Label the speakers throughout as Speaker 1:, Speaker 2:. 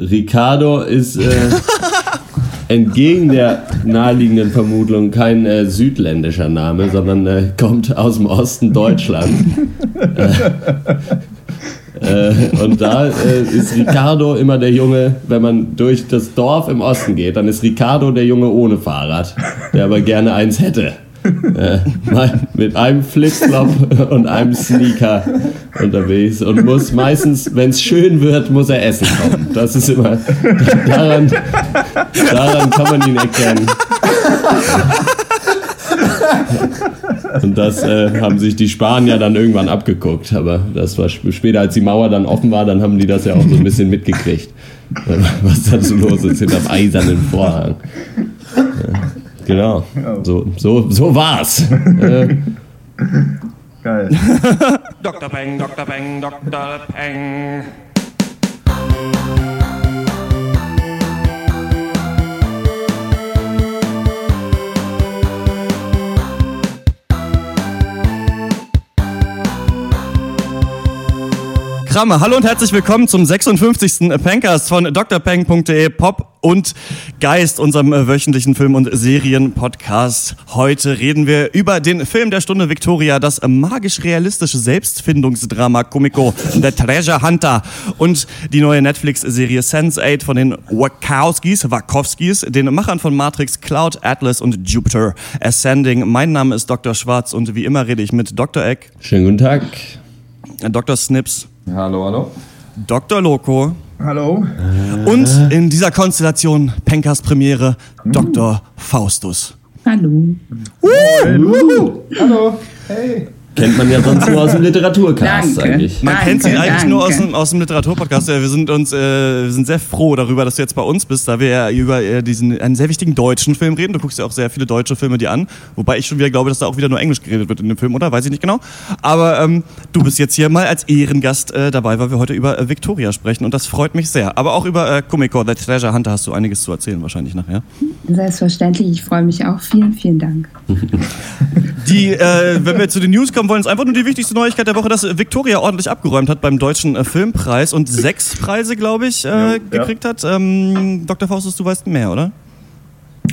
Speaker 1: Ricardo ist äh, entgegen der naheliegenden Vermutung kein äh, südländischer Name, sondern äh, kommt aus dem Osten Deutschland. Äh, und da äh, ist Ricardo immer der Junge, wenn man durch das Dorf im Osten geht, dann ist Ricardo der Junge ohne Fahrrad, der aber gerne eins hätte. Äh, mit einem Flipflop und einem Sneaker unterwegs und muss meistens, wenn es schön wird, muss er essen kommen. Das ist immer daran, daran kann man ihn erkennen. Und das äh, haben sich die Spanier dann irgendwann abgeguckt. Aber das war später, als die Mauer dann offen war, dann haben die das ja auch so ein bisschen mitgekriegt, was da so los ist hinterm eisernen Vorhang. Ja, genau, so, so, so war's. Äh,
Speaker 2: Geil. Dr. Peng, Dr. Peng, Dr. Peng.
Speaker 3: Kramme. Hallo und herzlich willkommen zum 56. Pencast von drpeng.de Pop und Geist, unserem äh, wöchentlichen Film- und Serien-Podcast. Heute reden wir über den Film der Stunde Victoria, das magisch-realistische Selbstfindungsdrama Comico The Treasure Hunter und die neue Netflix-Serie Sense8 von den Wachowskis, Wachowskis, den Machern von Matrix, Cloud, Atlas und Jupiter Ascending. Mein Name ist Dr. Schwarz und wie immer rede ich mit Dr. Eck.
Speaker 1: Schönen guten Tag.
Speaker 3: Dr. Snips.
Speaker 4: Hallo, hallo.
Speaker 3: Dr. Loco.
Speaker 2: Hallo.
Speaker 3: Und in dieser Konstellation Penkers Premiere Dr. Faustus.
Speaker 5: Hallo.
Speaker 4: Hallo. Hallo. Hey
Speaker 1: kennt man ja sonst nur aus dem Literaturcast
Speaker 5: danke,
Speaker 1: eigentlich.
Speaker 3: Man
Speaker 5: danke,
Speaker 3: kennt sie eigentlich
Speaker 5: danke.
Speaker 3: nur aus dem, aus dem Literaturpodcast. Ja, Wir sind uns, äh, wir sind sehr froh darüber, dass du jetzt bei uns bist, da wir ja über äh, diesen einen sehr wichtigen deutschen Film reden. Du guckst ja auch sehr viele deutsche Filme dir an, wobei ich schon wieder glaube, dass da auch wieder nur Englisch geredet wird in dem Film, oder? Weiß ich nicht genau. Aber ähm, du bist jetzt hier mal als Ehrengast äh, dabei, weil wir heute über äh, Victoria sprechen und das freut mich sehr. Aber auch über äh, Comico, The Treasure Hunter hast du einiges zu erzählen wahrscheinlich nachher.
Speaker 5: Selbstverständlich, ich freue mich auch. Vielen, vielen Dank.
Speaker 3: Die, äh, wenn wir zu den News kommen wollen, ist einfach nur die wichtigste Neuigkeit der Woche, dass Victoria ordentlich abgeräumt hat beim Deutschen äh, Filmpreis und sechs Preise, glaube ich, äh, gekriegt hat. Ähm, Dr. Faustus, du weißt mehr, oder?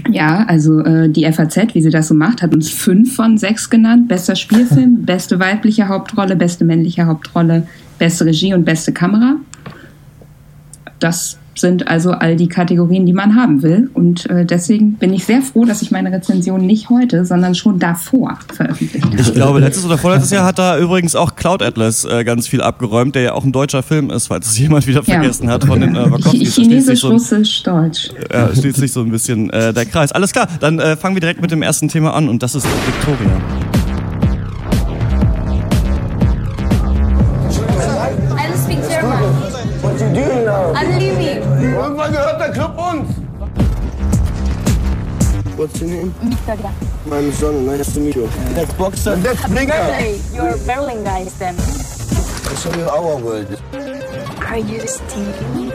Speaker 5: Ja, also äh, die FAZ, wie sie das so macht, hat uns fünf von sechs genannt. Bester Spielfilm, beste weibliche Hauptrolle, beste männliche Hauptrolle, beste Regie und beste Kamera. Das sind also all die Kategorien, die man haben will. Und äh, deswegen bin ich sehr froh, dass ich meine Rezension nicht heute, sondern schon davor veröffentlicht habe.
Speaker 3: Ich glaube, letztes oder vorletztes Jahr hat da übrigens auch Cloud Atlas äh, ganz viel abgeräumt, der ja auch ein deutscher Film ist, falls es jemand wieder vergessen hat von den äh, Wachowskis.
Speaker 5: Chinesisch,
Speaker 3: so ein-
Speaker 5: Russisch, Deutsch.
Speaker 3: Ja, schließt sich so ein bisschen äh, der Kreis. Alles klar, dann äh, fangen wir direkt mit dem ersten Thema an und das ist Victoria.
Speaker 6: What's your name?
Speaker 7: Victoria.
Speaker 6: I'm Sonne, nice to meet you. That's Boxer. And that's Blinker.
Speaker 7: Birthday. You're Berlin guys then.
Speaker 6: I'll show you our world.
Speaker 7: Are you stealing?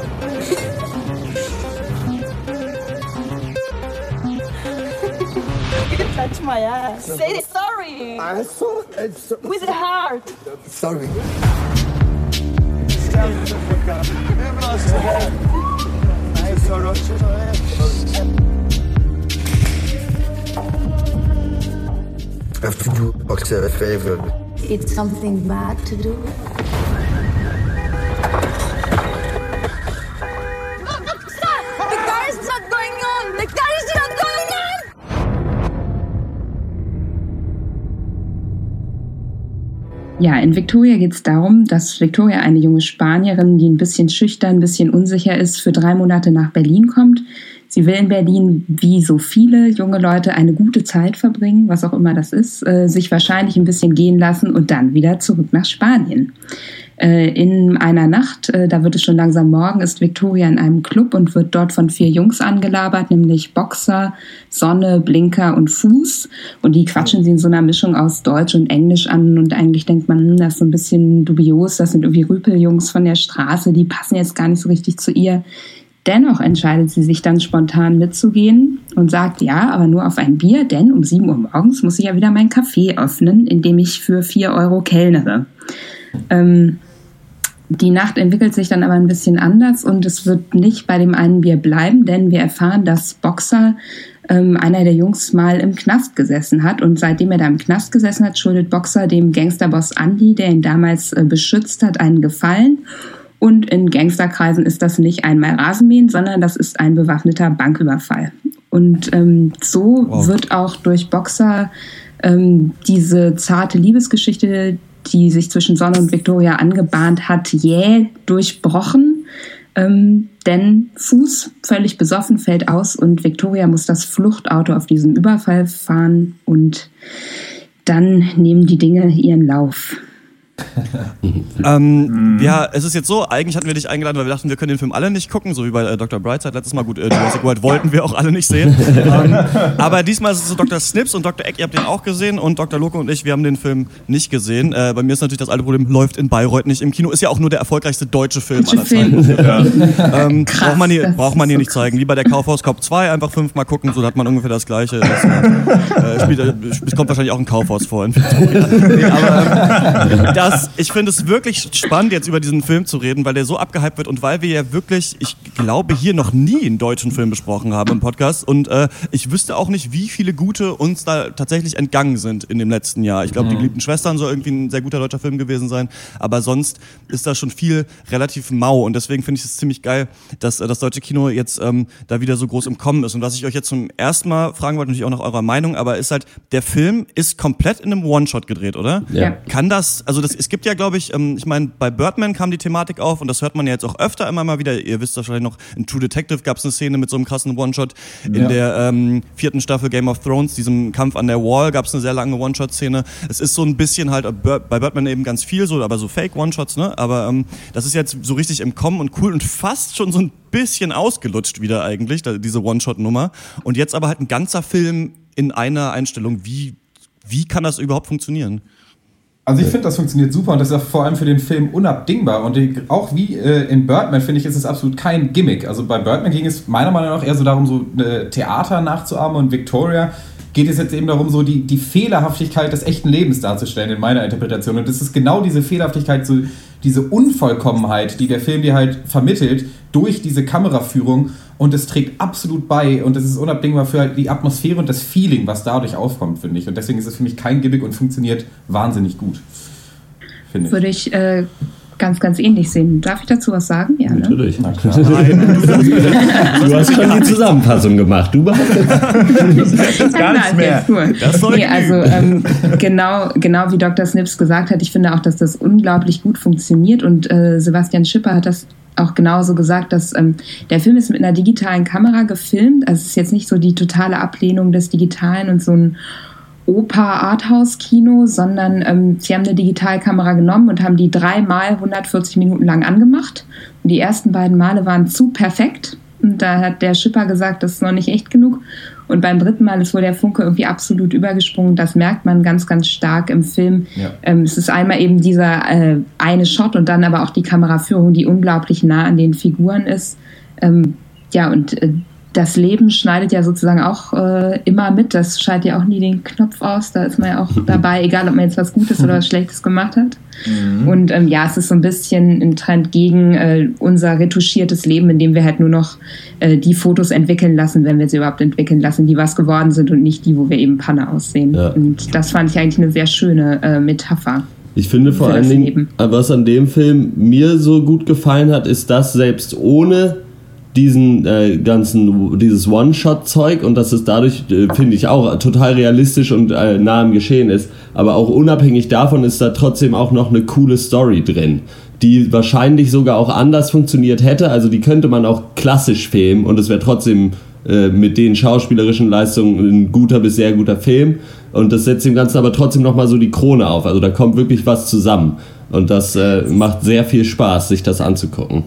Speaker 7: you touch my ass. Say sorry.
Speaker 6: I'm so, I'm so
Speaker 7: With the heart.
Speaker 6: sorry. I have to do Boxer a favor.
Speaker 7: It's something bad to do.
Speaker 5: Ja, in Victoria geht es darum, dass Victoria, eine junge Spanierin, die ein bisschen schüchtern, ein bisschen unsicher ist, für drei Monate nach Berlin kommt. Sie will in Berlin, wie so viele junge Leute, eine gute Zeit verbringen, was auch immer das ist, äh, sich wahrscheinlich ein bisschen gehen lassen und dann wieder zurück nach Spanien. Äh, in einer Nacht, äh, da wird es schon langsam morgen, ist Victoria in einem Club und wird dort von vier Jungs angelabert, nämlich Boxer, Sonne, Blinker und Fuß. Und die quatschen sie in so einer Mischung aus Deutsch und Englisch an. Und eigentlich denkt man, hm, das ist so ein bisschen dubios, das sind irgendwie Rüpeljungs von der Straße, die passen jetzt gar nicht so richtig zu ihr. Dennoch entscheidet sie sich dann spontan mitzugehen und sagt, ja, aber nur auf ein Bier, denn um 7 Uhr morgens muss ich ja wieder mein Café öffnen, in dem ich für 4 Euro kellnere. Ähm, Die Nacht entwickelt sich dann aber ein bisschen anders und es wird nicht bei dem einen Bier bleiben, denn wir erfahren, dass Boxer ähm, einer der Jungs mal im Knast gesessen hat und seitdem er da im Knast gesessen hat, schuldet Boxer dem Gangsterboss Andy, der ihn damals äh, beschützt hat, einen Gefallen. Und in Gangsterkreisen ist das nicht einmal Rasenmähen, sondern das ist ein bewaffneter Banküberfall. Und ähm, so
Speaker 3: Wow.
Speaker 5: wird auch durch Boxer ähm, diese zarte Liebesgeschichte, die sich zwischen Sonne und Victoria angebahnt hat, jäh durchbrochen. Ähm, denn Fuß, völlig besoffen, fällt aus und Victoria muss das Fluchtauto auf diesen Überfall fahren und dann nehmen die Dinge ihren Lauf.
Speaker 3: Ähm, Ja, es ist jetzt so, eigentlich hatten wir dich eingeladen, weil wir dachten, wir können den Film alle nicht gucken, so wie bei äh, Dr. Brightside letztes Mal. Gut, äh, Jurassic World wollten wir auch alle nicht sehen. ähm, aber diesmal ist es so Dr. Snips und Dr. Eck, ihr habt den auch gesehen und Dr. Loco und ich, wir haben den Film nicht gesehen. Äh, bei mir ist natürlich das alte Problem, läuft in Bayreuth nicht im Kino. Ist ja auch nur der erfolgreichste deutsche Film aller Zeiten. Ähm,
Speaker 5: Krass,
Speaker 3: braucht man hier, braucht man hier
Speaker 5: so
Speaker 3: nicht zeigen. Wie bei der Kaufhaus Cop 2, einfach fünfmal gucken, so hat man ungefähr das Gleiche. Äh, spielt, äh, es kommt wahrscheinlich auch ein Kaufhaus vor in Victoria. Nee, aber ähm, das, ich finde es wirklich spannend, jetzt über diesen Film zu reden, weil der so abgehypt wird und weil wir ja wirklich, ich glaube, hier noch nie einen deutschen Film besprochen haben im Podcast. Und äh, ich wüsste auch nicht, wie viele gute uns da tatsächlich entgangen sind in dem letzten Jahr. Ich glaube, die geliebten Schwestern soll irgendwie ein sehr guter deutscher Film gewesen sein. Aber sonst ist da schon viel relativ mau. Und deswegen finde ich es ziemlich geil, dass äh, das deutsche Kino jetzt ähm, da wieder so groß im Kommen ist. Und was ich euch jetzt zum ersten Mal fragen wollte, natürlich auch nach eurer Meinung, aber ist halt, der Film ist komplett in einem One-Shot gedreht, oder?
Speaker 1: Ja.
Speaker 3: Kann das, also das, es gibt ja, glaube ich, ähm, ich meine, bei Birdman kam die Thematik auf und das hört man ja jetzt auch öfter immer mal wieder. Ihr wisst wahrscheinlich noch, in True Detective gab es eine Szene mit so einem krassen One-Shot. In
Speaker 4: Ja.
Speaker 3: der ähm, vierten Staffel Game of Thrones, diesem Kampf an der Wall, gab es eine sehr lange One-Shot-Szene. Es ist so ein bisschen halt äh, bei Birdman eben ganz viel so, aber so Fake-One-Shots, ne? Aber ähm, das ist jetzt so richtig im Kommen und cool und fast schon so ein bisschen ausgelutscht wieder eigentlich, diese One-Shot-Nummer. Und jetzt aber halt ein ganzer Film in einer Einstellung. Wie, wie kann das überhaupt funktionieren?
Speaker 4: Also ich finde, das funktioniert super und das ist auch vor allem für den Film unabdingbar. Und die, auch wie äh, in Birdman, finde ich, ist es absolut kein Gimmick. Also bei Birdman ging es meiner Meinung nach eher so darum, so äh, Theater nachzuahmen und Victoria geht es jetzt eben darum, so die, die Fehlerhaftigkeit des echten Lebens darzustellen, in meiner Interpretation. Und das ist genau diese Fehlerhaftigkeit, so diese Unvollkommenheit, die der Film dir halt vermittelt durch diese Kameraführung. Und es trägt absolut bei und es ist unabdingbar für die Atmosphäre und das Feeling, was dadurch aufkommt, finde ich. Und deswegen ist es für mich kein Gimmick und funktioniert wahnsinnig gut. Finde ich.
Speaker 5: Würde ich äh, ganz, ganz ähnlich sehen. Darf ich dazu was sagen? Ja, ne?
Speaker 1: Natürlich.
Speaker 4: Na klar.
Speaker 1: Du hast schon die Zusammenfassung gemacht. Du behauptest.
Speaker 2: Gar nichts mehr.
Speaker 5: Cool.
Speaker 3: Das soll
Speaker 5: nee, also ähm, genau, genau wie Dr. Snips gesagt hat, ich finde auch, dass das unglaublich gut funktioniert und äh, Sebastian Schipper hat das auch genauso gesagt, dass ähm, der Film ist mit einer digitalen Kamera gefilmt. Also es ist jetzt nicht so die totale Ablehnung des Digitalen und so ein Oper-Arthouse-Kino, sondern ähm, sie haben eine Digitalkamera genommen und haben die dreimal 140 Minuten lang angemacht. Und die ersten beiden Male waren zu perfekt. Und da hat der Schipper gesagt, das ist noch nicht echt genug. Und beim dritten Mal ist wohl der Funke irgendwie absolut übergesprungen. Das merkt man ganz, ganz stark im Film.
Speaker 4: Ja.
Speaker 5: Ähm, es ist einmal eben dieser äh, eine Shot und dann aber auch die Kameraführung, die unglaublich nah an den Figuren ist. Ähm, ja, und äh, das Leben schneidet ja sozusagen auch äh, immer mit. Das schaltet ja auch nie den Knopf aus. Da ist man ja auch dabei, egal ob man jetzt was Gutes oder was Schlechtes gemacht hat. Und ähm, ja, es ist so ein bisschen ein Trend gegen äh, unser retuschiertes Leben, in dem wir halt nur noch äh, die Fotos entwickeln lassen, wenn wir sie überhaupt entwickeln lassen, die was geworden sind und nicht die, wo wir eben Panne aussehen.
Speaker 1: Ja.
Speaker 5: Und das fand ich eigentlich eine sehr schöne äh, Metapher.
Speaker 1: Ich finde vor allen Dingen,
Speaker 5: Leben.
Speaker 1: was an dem Film mir so gut gefallen hat, ist, dass selbst ohne diesen äh, ganzen, dieses One-Shot-Zeug und dass es dadurch, äh, finde ich, auch total realistisch und äh, nah am Geschehen ist. Aber auch unabhängig davon ist da trotzdem auch noch eine coole Story drin, die wahrscheinlich sogar auch anders funktioniert hätte. Also die könnte man auch klassisch filmen und es wäre trotzdem äh, mit den schauspielerischen Leistungen ein guter bis sehr guter Film. Und das setzt dem Ganzen aber trotzdem nochmal so die Krone auf. Also da kommt wirklich was zusammen. Und das äh, macht sehr viel Spaß, sich das anzugucken.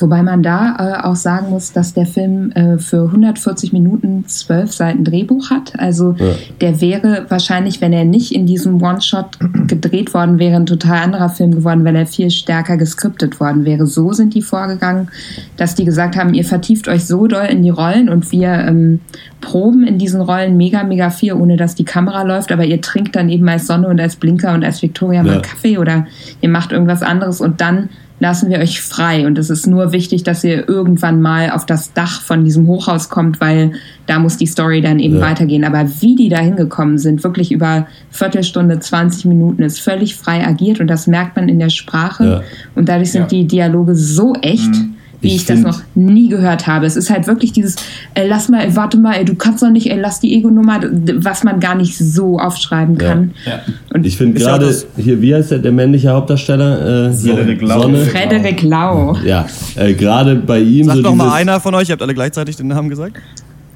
Speaker 5: Wobei man da äh, auch sagen muss, dass der Film äh, für 140 Minuten zwölf Seiten Drehbuch hat. Also ja. der wäre wahrscheinlich, wenn er nicht in diesem One-Shot gedreht worden wäre, ein total anderer Film geworden, weil er viel stärker geskriptet worden wäre. So sind die vorgegangen, dass die gesagt haben, ihr vertieft euch so doll in die Rollen und wir ähm, proben in diesen Rollen mega, mega viel, ohne dass die Kamera läuft, aber ihr trinkt dann eben als Sonne und als Blinker und als Victoria ja. mal Kaffee oder ihr macht irgendwas anderes und dann lassen wir euch frei. Und es ist nur wichtig, dass ihr irgendwann mal auf das Dach von diesem Hochhaus kommt, weil da muss die Story dann eben ja. weitergehen. Aber wie die da hingekommen sind, wirklich über Viertelstunde, 20 Minuten, ist völlig frei agiert und das merkt man in der Sprache. Ja. Und dadurch sind ja. die Dialoge so echt. Mhm wie ich, ich das noch nie gehört habe. Es ist halt wirklich dieses, ey, lass mal, ey, warte mal, ey, du kannst doch nicht, ey, lass die Ego-Nummer, was man gar nicht so aufschreiben kann. Ja. Ja.
Speaker 1: Und ich finde gerade hier, wie heißt der, der männliche Hauptdarsteller? Äh,
Speaker 5: Frederik Lau. Sonne. Frederik Lau.
Speaker 1: Ja, äh, gerade bei ihm.
Speaker 3: Sag so doch mal einer von euch, ihr habt alle gleichzeitig den Namen gesagt.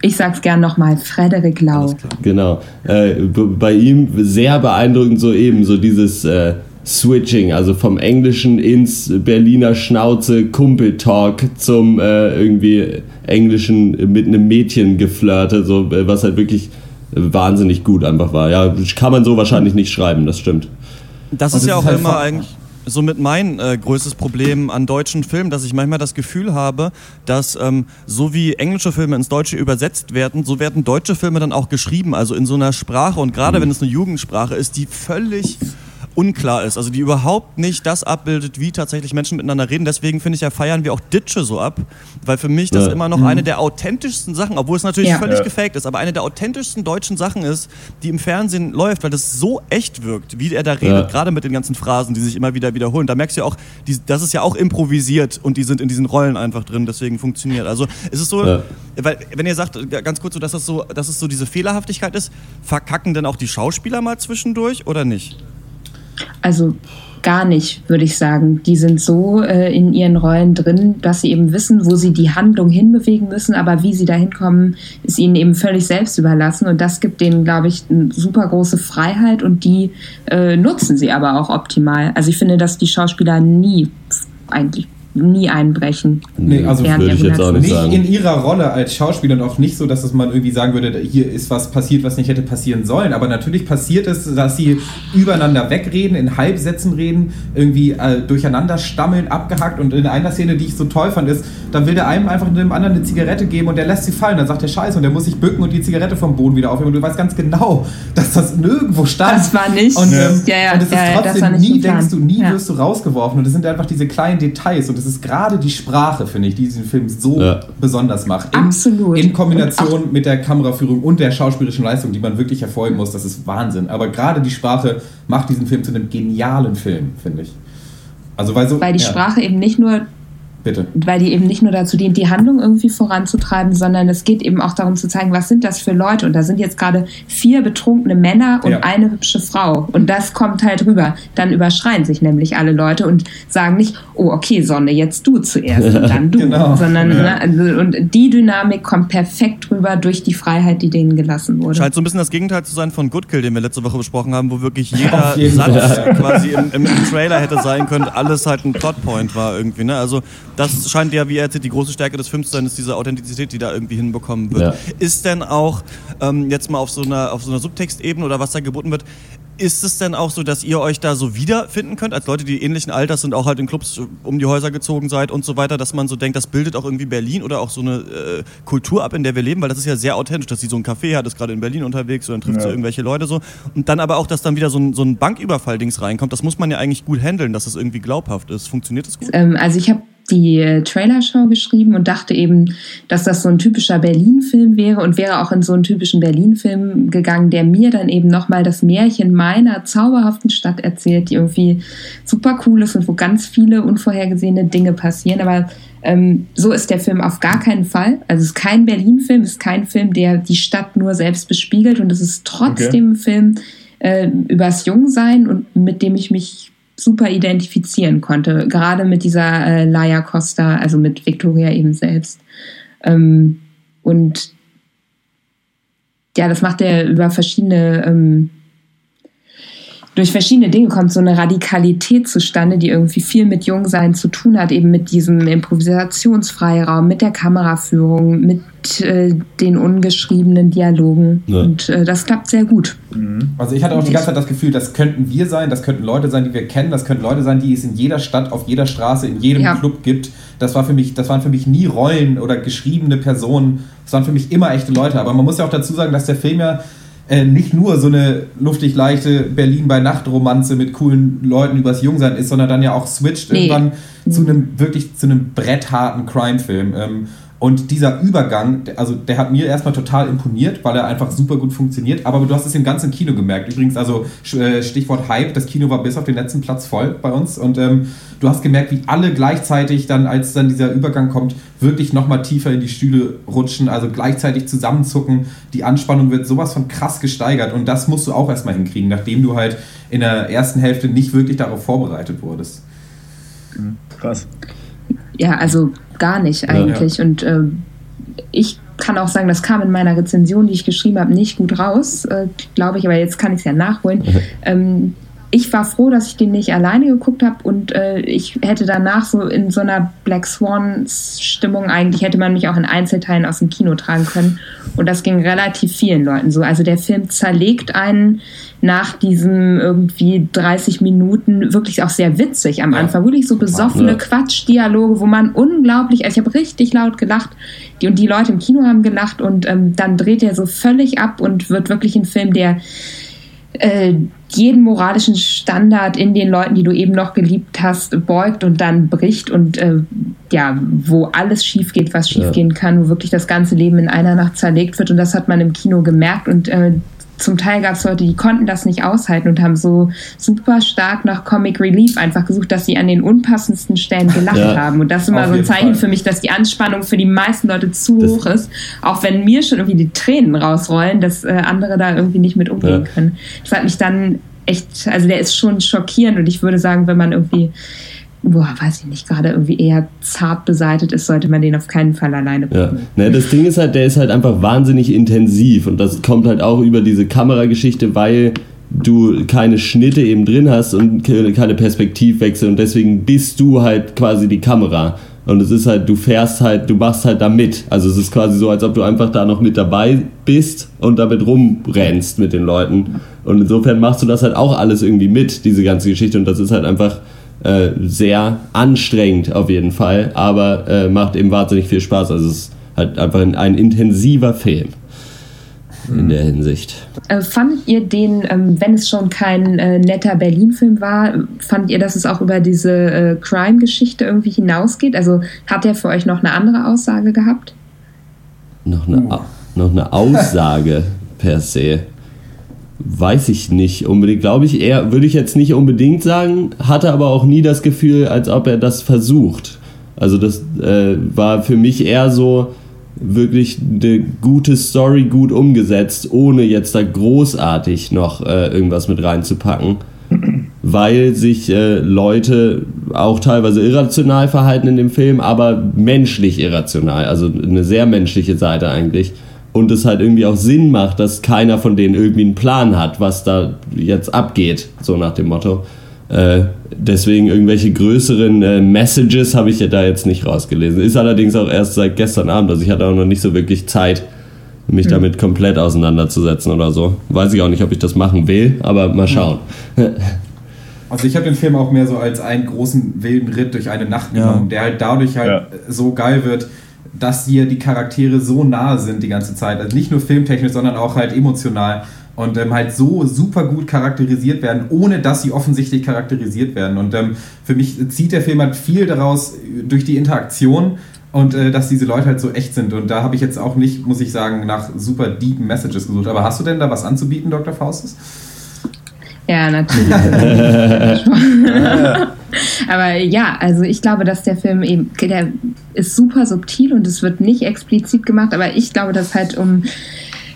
Speaker 5: Ich sag's gern nochmal, Frederik Lau.
Speaker 1: Genau. Äh, bei ihm sehr beeindruckend so eben, so dieses äh, Switching, also vom Englischen ins Berliner Schnauze Kumpeltalk zum äh, irgendwie Englischen mit einem Mädchen geflirte, so äh, was halt wirklich wahnsinnig gut einfach war. Ja, kann man so wahrscheinlich nicht schreiben, das stimmt.
Speaker 3: Das ist ja auch halt immer eigentlich so mit mein äh, größtes Problem an deutschen Filmen, dass ich manchmal das Gefühl habe, dass ähm, so wie englische Filme ins Deutsche übersetzt werden, so werden deutsche Filme dann auch geschrieben, also in so einer Sprache und gerade mhm. wenn es eine Jugendsprache ist, die völlig unklar ist, also die überhaupt nicht das abbildet, wie tatsächlich Menschen miteinander reden. Deswegen finde ich ja, feiern wir auch Ditsche so ab, weil für mich das ja. immer noch mhm. eine der authentischsten Sachen, obwohl es natürlich ja. völlig ja. gefaked ist, aber eine der authentischsten deutschen Sachen ist, die im Fernsehen läuft, weil das so echt wirkt, wie er da redet, gerade mit den ganzen Phrasen, die sich immer wieder wiederholen. Da merkst du ja auch, die, das ist ja auch improvisiert und die sind in diesen Rollen einfach drin, deswegen funktioniert. Also es ist so, weil wenn ihr sagt, ganz kurz so, dass das so, dass es so diese Fehlerhaftigkeit ist, verkacken denn auch die Schauspieler mal zwischendurch oder nicht?
Speaker 5: Also gar nicht, würde ich sagen. Die sind so äh, in ihren Rollen drin, dass sie eben wissen, wo sie die Handlung hinbewegen müssen, aber wie sie da hinkommen, ist ihnen eben völlig selbst überlassen. Und das gibt denen, glaube ich, eine super große Freiheit und die äh, nutzen sie aber auch optimal. Also ich finde, dass die Schauspieler nie eigentlich nie einbrechen.
Speaker 4: Nee, also würde ich jetzt auch nicht, nicht sagen. in ihrer Rolle als Schauspieler und auch nicht so, dass es man irgendwie sagen würde, hier ist was passiert, was nicht hätte passieren sollen. Aber natürlich passiert es, dass sie übereinander wegreden, in Halbsätzen reden, irgendwie äh, durcheinander stammeln, abgehackt. Und in einer Szene, die ich so toll fand, ist, da will der einem einfach dem anderen eine Zigarette geben und der lässt sie fallen. Dann sagt der Scheiße und der muss sich bücken und die Zigarette vom Boden wieder aufheben. Und du weißt ganz genau, dass das nirgendwo stand.
Speaker 5: Das war nicht.
Speaker 4: Und, ähm, ja, ja, und es ist ja, trotzdem nie, denkst du, nie wirst du rausgeworfen. Und es sind einfach diese kleinen Details. Und es ist gerade die Sprache, finde ich, die diesen Film so ja. besonders macht. In,
Speaker 5: Absolut.
Speaker 4: In Kombination mit der Kameraführung und der schauspielerischen Leistung, die man wirklich hervorheben muss, das ist Wahnsinn. Aber gerade die Sprache macht diesen Film zu einem genialen Film, finde ich.
Speaker 5: Also weil, so, weil die ja. Sprache eben nicht nur
Speaker 4: Bitte.
Speaker 5: Weil die eben nicht nur dazu dient, die Handlung irgendwie voranzutreiben, sondern es geht eben auch darum zu zeigen, was sind das für Leute. Und da sind jetzt gerade vier betrunkene Männer und ja. eine hübsche Frau. Und das kommt halt rüber. Dann überschreien sich nämlich alle Leute und sagen nicht, oh, okay, Sonne, jetzt du zuerst und dann du. genau. Sondern, ja. ne, also, und die Dynamik kommt perfekt rüber durch die Freiheit, die denen gelassen wurde.
Speaker 3: Scheint so ein bisschen das Gegenteil zu sein von Good Kill, den wir letzte Woche besprochen haben, wo wirklich jeder Satz quasi im, im, Trailer hätte sein können, alles halt ein Plotpoint war irgendwie. Ne? Also das scheint ja, wie er erzählt, die große Stärke des Films zu sein, ist diese Authentizität, die da irgendwie hinbekommen wird. Ja. Ist denn auch ähm, jetzt mal auf so einer, auf so einer Subtextebene oder was da geboten wird, ist es denn auch so, dass ihr euch da so wiederfinden könnt, als Leute, die ähnlichen Alters sind, auch halt in Clubs um die Häuser gezogen seid und so weiter, dass man so denkt, das bildet auch irgendwie Berlin oder auch so eine äh, Kultur ab, in der wir leben, weil das ist ja sehr authentisch, dass sie so ein Café hat, ist gerade in Berlin unterwegs und dann trifft ja. sie irgendwelche Leute so. Und dann aber auch, dass dann wieder so ein, so ein Banküberfall-Dings reinkommt, das muss man ja eigentlich gut handeln, dass es das irgendwie glaubhaft ist. Funktioniert das gut?
Speaker 5: Ähm, also ich habe die Trailershow geschrieben und dachte eben, dass das so ein typischer Berlin-Film wäre und wäre auch in so einen typischen Berlin-Film gegangen, der mir dann eben nochmal das Märchen meiner zauberhaften Stadt erzählt, die irgendwie super cool ist und wo ganz viele unvorhergesehene Dinge passieren. Aber ähm, so ist der Film auf gar keinen Fall. Also es ist kein Berlin-Film, es ist kein Film, der die Stadt nur selbst bespiegelt und es ist trotzdem okay. ein Film äh, übers Jungsein und mit dem ich mich super identifizieren konnte, gerade mit dieser äh, Laia Costa, also mit Victoria eben selbst. Ähm, und ja, das macht er über verschiedene ähm, durch verschiedene Dinge kommt so eine Radikalität zustande, die irgendwie viel mit Jungsein zu tun hat, eben mit diesem Improvisationsfreiraum, mit der Kameraführung, mit äh, den ungeschriebenen Dialogen. Ja. Und äh, das klappt sehr gut.
Speaker 4: Also ich hatte auch die ganze Zeit das Gefühl, das könnten wir sein, das könnten Leute sein, die wir kennen, das könnten Leute sein, die es in jeder Stadt, auf jeder Straße, in jedem ja. Club gibt. Das war für mich, das waren für mich nie Rollen oder geschriebene Personen. Das waren für mich immer echte Leute. Aber man muss ja auch dazu sagen, dass der Film ja äh, nicht nur so eine luftig leichte Berlin bei Nacht Romanze mit coolen Leuten übers Jungsein ist, sondern dann ja auch switcht nee. irgendwann mhm. zu einem wirklich zu einem brettharten Crime-Film. Ähm, und dieser Übergang, also der hat mir erstmal total imponiert, weil er einfach super gut funktioniert. Aber du hast es im ganzen Kino gemerkt. Übrigens, also äh, Stichwort Hype, das Kino war bis auf den letzten Platz voll bei uns. Und ähm, du hast gemerkt, wie alle gleichzeitig dann, als dann dieser Übergang kommt, wirklich nochmal tiefer in die Stühle rutschen, also gleichzeitig zusammenzucken. Die Anspannung wird sowas von krass gesteigert. Und das musst du auch erstmal hinkriegen, nachdem du halt in der ersten Hälfte nicht wirklich darauf vorbereitet wurdest.
Speaker 5: Mhm. Krass. Ja, also gar nicht eigentlich. Ja, ja. Und äh, ich kann auch sagen, das kam in meiner Rezension, die ich geschrieben habe, nicht gut raus, äh, glaube ich, aber jetzt kann ich es ja nachholen. Mhm. Ähm, ich war froh, dass ich den nicht alleine geguckt habe und äh, ich hätte danach so in so einer Black Swan-Stimmung eigentlich, hätte man mich auch in Einzelteilen aus dem Kino tragen können. Und das ging relativ vielen Leuten so. Also der Film zerlegt einen nach diesem irgendwie 30 Minuten wirklich auch sehr witzig am Anfang. Wirklich so besoffene. Quatschdialoge, wo man unglaublich, also ich habe richtig laut gelacht die, und die Leute im Kino haben gelacht und ähm, dann dreht er so völlig ab und wird wirklich ein Film, der äh, jeden moralischen Standard in den Leuten, die du eben noch geliebt hast, beugt und dann bricht und äh, ja, wo alles schief geht, was schief gehen kann, wo wirklich das ganze Leben in einer Nacht zerlegt wird. Und das hat man im Kino gemerkt und äh, zum Teil gab es Leute, die konnten das nicht aushalten und haben so super stark nach Comic Relief einfach gesucht, dass sie an den unpassendsten Stellen gelacht ja, haben. Und das ist immer so ein Zeichen Fall. für mich, dass die Anspannung für die meisten Leute zu das hoch ist. Auch wenn mir schon irgendwie die Tränen rausrollen, dass äh, andere da irgendwie nicht mit umgehen ja. können. Das hat mich dann echt, also der ist schon schockierend und ich würde sagen, wenn man irgendwie boah, weiß ich nicht, gerade irgendwie eher zart beseitet ist, sollte man den auf keinen Fall alleine
Speaker 1: gucken. Ja. Ne, das Ding ist halt, der ist halt einfach wahnsinnig intensiv und das kommt halt auch über diese Kamerageschichte, weil du keine Schnitte eben drin hast und keine Perspektivwechsel und deswegen bist du halt quasi die Kamera. Und es ist halt, du fährst halt, du machst halt da mit. Also es ist quasi so, als ob du einfach da noch mit dabei bist und damit rumrennst mit den Leuten. Und insofern machst du das halt auch alles irgendwie mit, diese ganze Geschichte. Und das ist halt einfach äh, sehr anstrengend auf jeden Fall, aber äh, macht eben wahnsinnig viel Spaß. Also es ist halt einfach ein, ein intensiver Film in der Hinsicht.
Speaker 5: Äh, fandet ihr den, ähm, wenn es schon kein äh, netter Berlin-Film war, fandet ihr, dass es auch über diese Crime-Geschichte irgendwie hinausgeht? Also hat er für euch noch eine andere Aussage gehabt?
Speaker 1: Noch eine, noch eine Aussage per se weiß ich nicht unbedingt. Glaube ich eher, würde ich jetzt nicht unbedingt sagen, hatte aber auch nie das Gefühl, als ob er das versucht. Also das äh, war für mich eher so wirklich eine gute Story gut umgesetzt, ohne jetzt da großartig noch äh, irgendwas mit reinzupacken. Weil sich äh, Leute auch teilweise irrational verhalten in dem Film, aber menschlich irrational, also eine sehr menschliche Seite eigentlich und es halt irgendwie auch Sinn macht, dass keiner von denen irgendwie einen Plan hat, was da jetzt abgeht, so nach dem Motto. Äh, deswegen irgendwelche größeren äh, Messages habe ich ja da jetzt nicht rausgelesen. Ist allerdings auch erst seit gestern Abend, also ich hatte auch noch nicht so wirklich Zeit, mich mhm. damit komplett auseinanderzusetzen oder so. Weiß ich auch nicht, ob ich das machen will, aber mal schauen.
Speaker 4: Also ich habe den Film auch mehr so als einen großen wilden Ritt durch eine Nacht genommen, ja. der halt dadurch halt ja. so geil wird, dass hier die Charaktere so nahe sind die ganze Zeit. Also nicht nur filmtechnisch, sondern auch halt emotional. Und ähm, halt so super gut charakterisiert werden, ohne dass sie offensichtlich charakterisiert werden. Und ähm, für mich zieht der Film halt viel daraus durch die Interaktion und äh, dass diese Leute halt so echt sind. Und da habe ich jetzt auch nicht, muss ich sagen, nach super deepen Messages gesucht. Aber hast du denn da was anzubieten, Dr. Faustus?
Speaker 5: Ja, natürlich. Aber ja, also ich glaube, dass der Film eben, der ist super subtil und es wird nicht explizit gemacht, aber ich glaube, dass halt um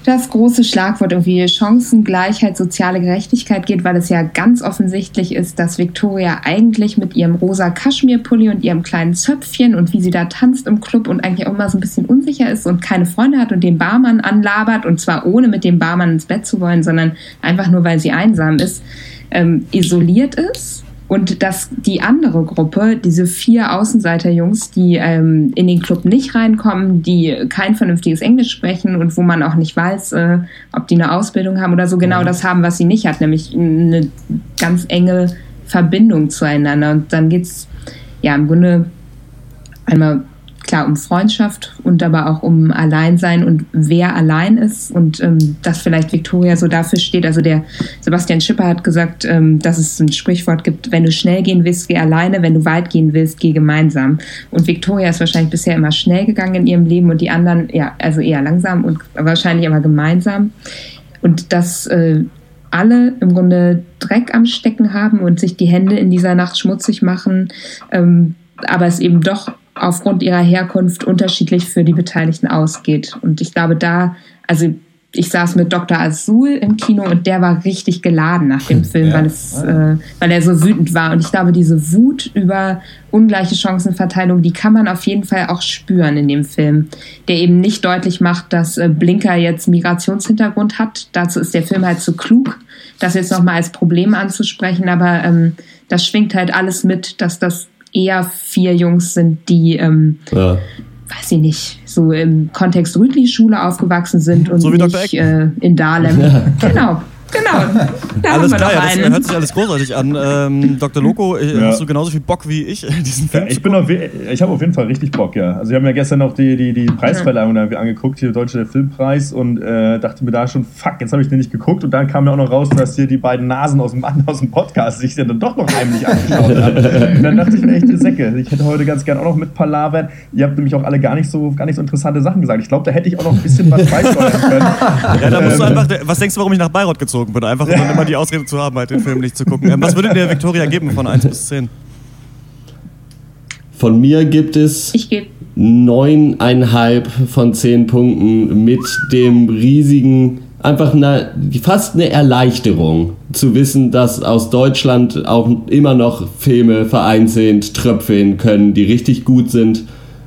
Speaker 5: das große Schlagwort irgendwie Chancengleichheit, soziale Gerechtigkeit geht, weil es ja ganz offensichtlich ist, dass Victoria eigentlich mit ihrem rosa Kaschmirpulli und ihrem kleinen Zöpfchen und wie sie da tanzt im Club und eigentlich auch immer so ein bisschen unsicher ist und keine Freunde hat und den Barmann anlabert und zwar ohne mit dem Barmann ins Bett zu wollen, sondern einfach nur, weil sie einsam ist ähm, isoliert ist und dass die andere Gruppe, diese vier Außenseiterjungs, die ähm, in den Club nicht reinkommen, die kein vernünftiges Englisch sprechen und wo man auch nicht weiß, äh, ob die eine Ausbildung haben oder so, genau das haben, was sie nicht hat, nämlich eine ganz enge Verbindung zueinander. Und dann geht's ja im Grunde einmal klar um Freundschaft und aber auch um Alleinsein und wer allein ist und ähm, dass vielleicht Victoria so dafür steht. Also der Sebastian Schipper hat gesagt, ähm, dass es ein Sprichwort gibt, wenn du schnell gehen willst, geh alleine, wenn du weit gehen willst, geh gemeinsam. Und Victoria ist wahrscheinlich bisher immer schnell gegangen in ihrem Leben und die anderen, ja, also eher langsam und wahrscheinlich aber gemeinsam. Und dass äh, alle im Grunde Dreck am Stecken haben und sich die Hände in dieser Nacht schmutzig machen, ähm, aber es eben doch aufgrund ihrer Herkunft unterschiedlich für die Beteiligten ausgeht. Und ich glaube, da, also ich saß mit Dr. Azul im Kino und der war richtig geladen nach dem Film,
Speaker 4: Ja.
Speaker 5: weil, es, äh, weil er so wütend war. Und ich glaube, diese Wut über ungleiche Chancenverteilung, die kann man auf jeden Fall auch spüren in dem Film, der eben nicht deutlich macht, dass äh, Blinker jetzt Migrationshintergrund hat. Dazu ist der Film halt zu klug, das jetzt nochmal als Problem anzusprechen, aber ähm, das schwingt halt alles mit, dass das eher vier Jungs sind, die, ähm,
Speaker 1: Ja.
Speaker 5: weiß ich nicht, so im Kontext Rütli-Schule aufgewachsen sind und
Speaker 3: So
Speaker 5: nicht äh, in Dahlem. Genau, genau. Da
Speaker 3: Alles
Speaker 5: haben wir
Speaker 3: klar, ja, das hört sich alles großartig an. Ähm, Dr. Loco, äh,
Speaker 2: Ja.
Speaker 3: hast du genauso viel Bock wie ich, diesen
Speaker 2: Ja,
Speaker 3: Film
Speaker 2: ich bin
Speaker 3: gucken?
Speaker 2: auf, ich habe auf jeden Fall richtig Bock, ja. Also ich habe mir gestern noch die, die, die Preisverleihung da angeguckt, hier Deutsche Filmpreis und äh, dachte mir da schon, fuck, jetzt habe ich den nicht geguckt und dann kam mir auch noch raus, dass hier die beiden Nasen aus dem, aus dem Podcast sich dann doch noch heimlich angeschaut haben. Und dann dachte ich mir echt, ihr Säcke, ich hätte heute ganz gern auch noch mit palavern. Ihr habt nämlich auch alle gar nicht so, gar nicht so interessante Sachen gesagt. Ich glaube, da hätte ich auch noch ein bisschen was beisteuern können.
Speaker 3: Ja, da musst du
Speaker 2: Ähm,
Speaker 3: einfach, was denkst du, warum ich nach Bayreuth gezogen bin? Einfach, um dann immer die Ausrede zu haben, halt den Film nicht zu gucken. Ähm, was würde der Victoria geben von 1 bis 10?
Speaker 1: Von mir gibt es neuneinhalb von zehn Punkten mit dem riesigen, einfach eine, fast eine Erleichterung zu wissen, dass aus Deutschland auch immer noch Filme vereinzelt tröpfeln können, die richtig gut sind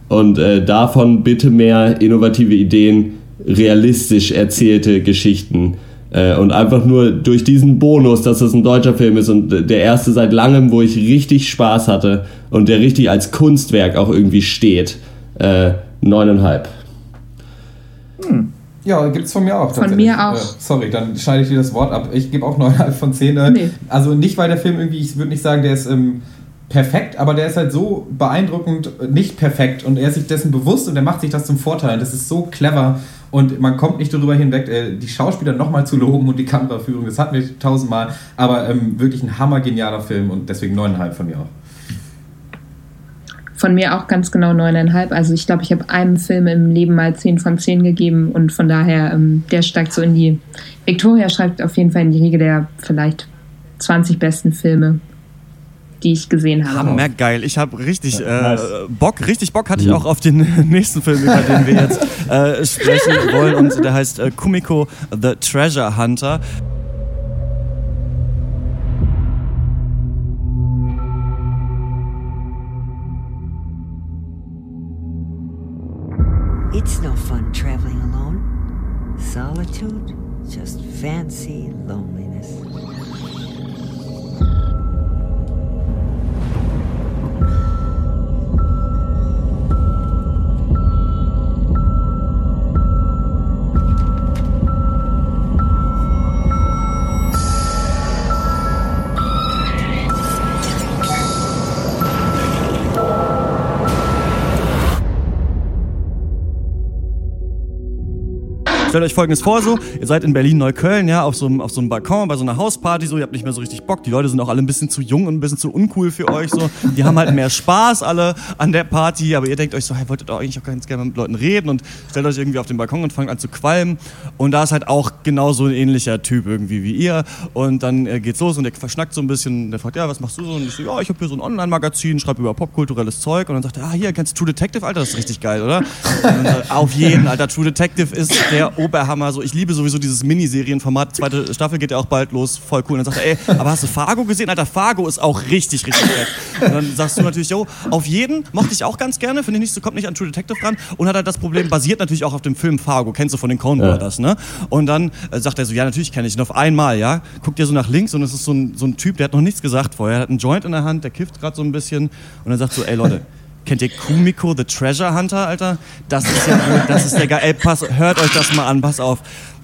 Speaker 1: und äh, davon bitte mehr innovative Ideen, realistisch erzählte Geschichten. Äh, und einfach nur durch diesen Bonus, dass es ein deutscher Film ist und der erste seit langem, wo ich richtig Spaß hatte und der richtig als Kunstwerk auch irgendwie steht. Äh, neuneinhalb.
Speaker 4: Ja, gibt's von mir auch.
Speaker 5: Von
Speaker 4: tatsächlich.
Speaker 5: mir auch.
Speaker 4: Äh, sorry, dann schneide ich dir das Wort ab. Ich gebe auch 9,5 von 10. Äh,
Speaker 5: Nee.
Speaker 4: Also nicht, weil der Film irgendwie, ich würde nicht sagen, der ist ähm, perfekt, aber der ist halt so beeindruckend äh, nicht perfekt und er ist sich dessen bewusst und er macht sich das zum Vorteil. Und das ist so clever und man kommt nicht darüber hinweg, äh, die Schauspieler nochmal zu loben und die Kameraführung, das hatten wir tausendmal, aber ähm, wirklich ein hammergenialer Film und deswegen 9,5 von mir auch.
Speaker 5: von mir auch ganz genau neuneinhalb. Also ich glaube, ich habe einem Film im Leben mal 10 von 10 gegeben und von daher, ähm, der steigt so in die. Victoria schreibt auf jeden Fall in die Riege der vielleicht 20 besten Filme, die ich gesehen habe.
Speaker 3: Hammer geil. Ich habe richtig äh,
Speaker 2: nice.
Speaker 3: Bock, richtig Bock hatte ich auch auf den nächsten Film, über den wir jetzt äh, sprechen wollen. Und der heißt äh, Kumiko the Treasure Hunter.
Speaker 8: It's no fun traveling alone. Solitude, just fancy
Speaker 3: Stellt euch folgendes vor, so, ihr seid in Berlin-Neukölln, ja, auf so, einem, auf so einem Balkon, bei so einer Hausparty, so, ihr habt nicht mehr so richtig Bock, die Leute sind auch alle ein bisschen zu jung und ein bisschen zu uncool für euch, so. Die haben halt mehr Spaß alle an der Party, aber ihr denkt euch so, hey, wolltet doch eigentlich auch ganz gerne mit Leuten reden und stellt euch irgendwie auf den Balkon und fangt an zu qualmen. Und da ist halt auch genau so ein ähnlicher Typ irgendwie wie ihr. Und dann äh, geht's los und der verschnackt so ein bisschen, der fragt, ja, was machst du so? Und ich so, ja, ich habe hier so ein Online-Magazin, schreibe über popkulturelles Zeug. Und dann sagt er, ah, hier, kennst du True Detective, Alter, das ist richtig geil, oder? Und dann auf jeden, Alter, True Detective ist der Oberhammer. So, ich liebe sowieso dieses Miniserienformat. Zweite Staffel geht ja auch bald los, voll cool. Und dann sagt er, ey, aber hast du Fargo gesehen? Alter, Fargo ist auch richtig, richtig fett. Und dann sagst du natürlich, yo, auf jeden mochte ich auch ganz gerne, finde ich nicht so, kommt nicht an True Detective ran und hat halt das Problem, basiert natürlich auch auf dem Film Fargo, kennst du von den Coen
Speaker 1: Ja.
Speaker 3: Brothers, ne? Und dann äh, sagt er so, ja, natürlich kenne ich ihn auf einmal, ja. Guckt ihr so nach links und es ist so ein, so ein Typ, der hat noch nichts gesagt vorher, er hat einen Joint in der Hand, der kifft gerade so ein bisschen und dann sagt so, ey Leute, Kennt ihr Kumiko the Treasure Hunter, Alter? Das ist ja das ist der geil. Ey, pass, hört euch das mal an, pass auf.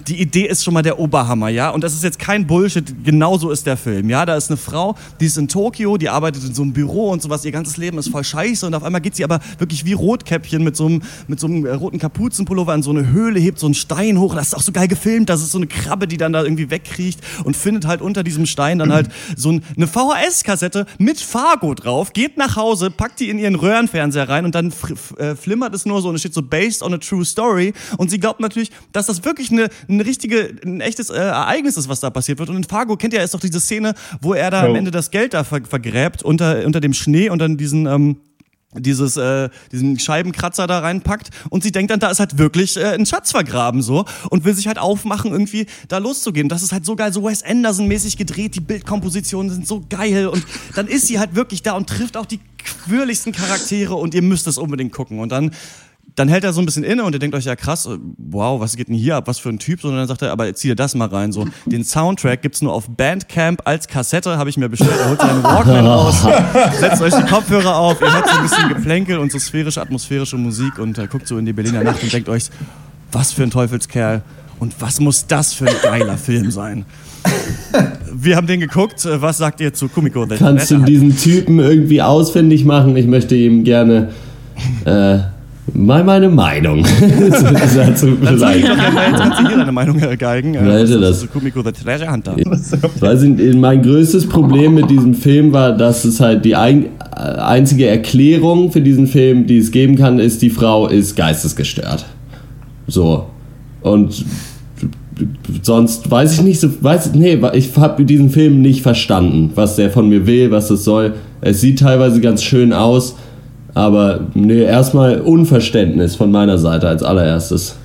Speaker 3: Die Idee ist schon mal der Oberhammer, ja? Und das ist jetzt kein Bullshit, genau so ist der Film, ja? Da ist eine Frau, die ist in Tokio, die arbeitet in so einem Büro und sowas, ihr ganzes Leben ist voll scheiße und auf einmal geht sie aber wirklich wie Rotkäppchen mit so einem, mit so einem äh, roten Kapuzenpullover in so eine Höhle, hebt so einen Stein hoch, das ist auch so geil gefilmt, das ist so eine Krabbe, die dann da irgendwie wegkriecht und findet halt unter diesem Stein dann halt so ein, eine VHS-Kassette mit Fargo drauf, geht nach Hause, packt die in ihren Röhrenfernseher rein und dann äh, flimmert es nur so und es steht so based on a true story und sie glaubt natürlich, dass das wirklich eine, eine richtige, ein echtes äh, Ereignis ist, was da passiert wird. Und in Fargo kennt ihr ist doch diese Szene, wo er da am
Speaker 2: Oh.
Speaker 3: Ende das Geld da ver vergräbt unter, unter dem Schnee und dann diesen, ähm, dieses, äh, diesen Scheibenkratzer da reinpackt. Und sie denkt dann, da ist halt wirklich äh, ein Schatz vergraben so. Und will sich halt aufmachen, irgendwie da loszugehen. Das ist halt so geil, so Wes Anderson-mäßig gedreht, die Bildkompositionen sind so geil. Und dann ist sie halt wirklich da und trifft auch die quirligsten Charaktere. Und ihr müsst es unbedingt gucken. Und dann dann hält er so ein bisschen inne und ihr denkt euch, ja krass, äh, wow, was geht denn hier ab, was für ein Typ? Und dann sagt er, aber zieh dir das mal rein. So, den Soundtrack gibt's nur auf Bandcamp als Kassette, habe ich mir bestellt. Er holt seinen Walkman raus, setzt euch die Kopfhörer auf, ihr hört so ein bisschen Geplänkel und so sphärische, atmosphärische Musik und äh, guckt so in die Berliner Nacht und denkt euch, was für ein Teufelskerl und was muss das für ein geiler Film sein? Wir haben den geguckt. Äh, Was sagt ihr zu Kumiko? The
Speaker 1: Kannst du diesen Typen irgendwie ausfindig machen? Ich möchte ihm gerne äh, mal meine Meinung dazu
Speaker 3: Dann sag ich
Speaker 1: vielleicht.
Speaker 3: kannst du hier deine Meinung geigen.
Speaker 1: Leute,
Speaker 3: ist
Speaker 1: das-
Speaker 3: zu Kumiko the Treasure Hunter.
Speaker 1: Weiß nicht, mein größtes Problem mit diesem Film war, dass es halt die ein, äh, einzige Erklärung für diesen Film, die es geben kann, ist, die Frau ist geistesgestört. So. Und sonst weiß ich nicht so, weiß, nee, ich habe diesen Film nicht verstanden, was der von mir will, was das soll. Es sieht teilweise ganz schön aus, aber nee, erstmal Unverständnis von meiner Seite als allererstes.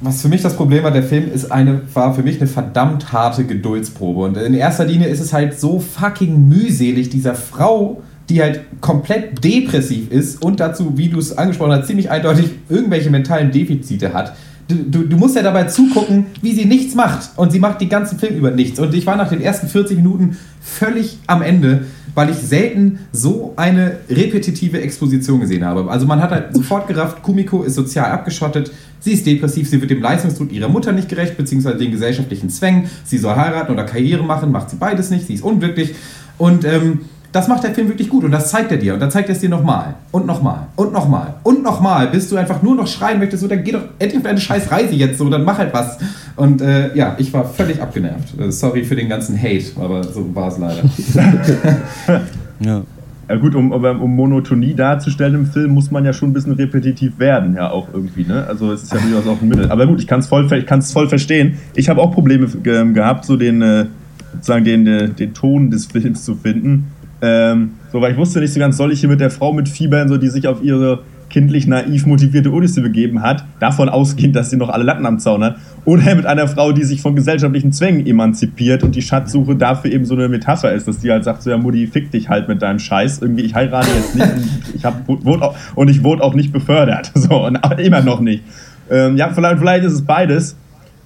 Speaker 4: Was für mich das Problem war, der Film ist eine, war für mich eine verdammt harte Geduldsprobe. Und in erster Linie ist es halt so fucking mühselig, dieser Frau, die halt komplett depressiv ist und dazu, wie du es angesprochen hast, ziemlich eindeutig irgendwelche mentalen Defizite hat. Du, du, du musst ja dabei zugucken, wie sie nichts macht. Und sie macht den ganzen Film über nichts. Und ich war nach den ersten 40 Minuten völlig am Ende, weil ich selten so eine repetitive Exposition gesehen habe. Also man hat halt sofort gerafft, Kumiko ist sozial abgeschottet, sie ist depressiv, sie wird dem Leistungsdruck ihrer Mutter nicht gerecht, beziehungsweise den gesellschaftlichen Zwängen. Sie soll heiraten oder Karriere machen, macht sie beides nicht, sie ist unglücklich. Und ähm, das macht der Film wirklich gut und das zeigt er dir. Und dann zeigt er es dir nochmal und nochmal und nochmal und nochmal, bis du einfach nur noch schreien möchtest, so, dann geh doch endlich auf deine scheiß Reise jetzt so, dann mach halt was. Und äh, ja, ich war völlig abgenervt. Äh, Sorry für den ganzen Hate, aber so war es leider.
Speaker 3: Ja.
Speaker 2: Ja gut, um, um Monotonie darzustellen im Film, muss man ja schon ein bisschen repetitiv werden, ja auch irgendwie, ne? Also es ist ja durchaus auch ein Mittel. Aber gut, ich kann es voll, voll verstehen. Ich habe auch Probleme ge gehabt, so den, äh, sozusagen den, äh, den Ton des Films zu finden. Ähm, so, weil ich wusste nicht so ganz, soll ich hier mit der Frau mitfiebern, so die sich auf ihre kindlich naiv motivierte Odyssee begeben hat, davon ausgehend, dass sie noch alle Latten am Zaun hat, oder mit einer Frau, die sich von gesellschaftlichen Zwängen emanzipiert und die Schatzsuche dafür eben so eine Metapher ist, dass die halt sagt, so ja Mutti, fick dich halt mit deinem Scheiß, irgendwie ich heirate jetzt nicht und ich hab, wurde auch, und ich wurde auch nicht befördert, so und immer noch nicht. Ähm, ja, vielleicht, vielleicht ist es beides.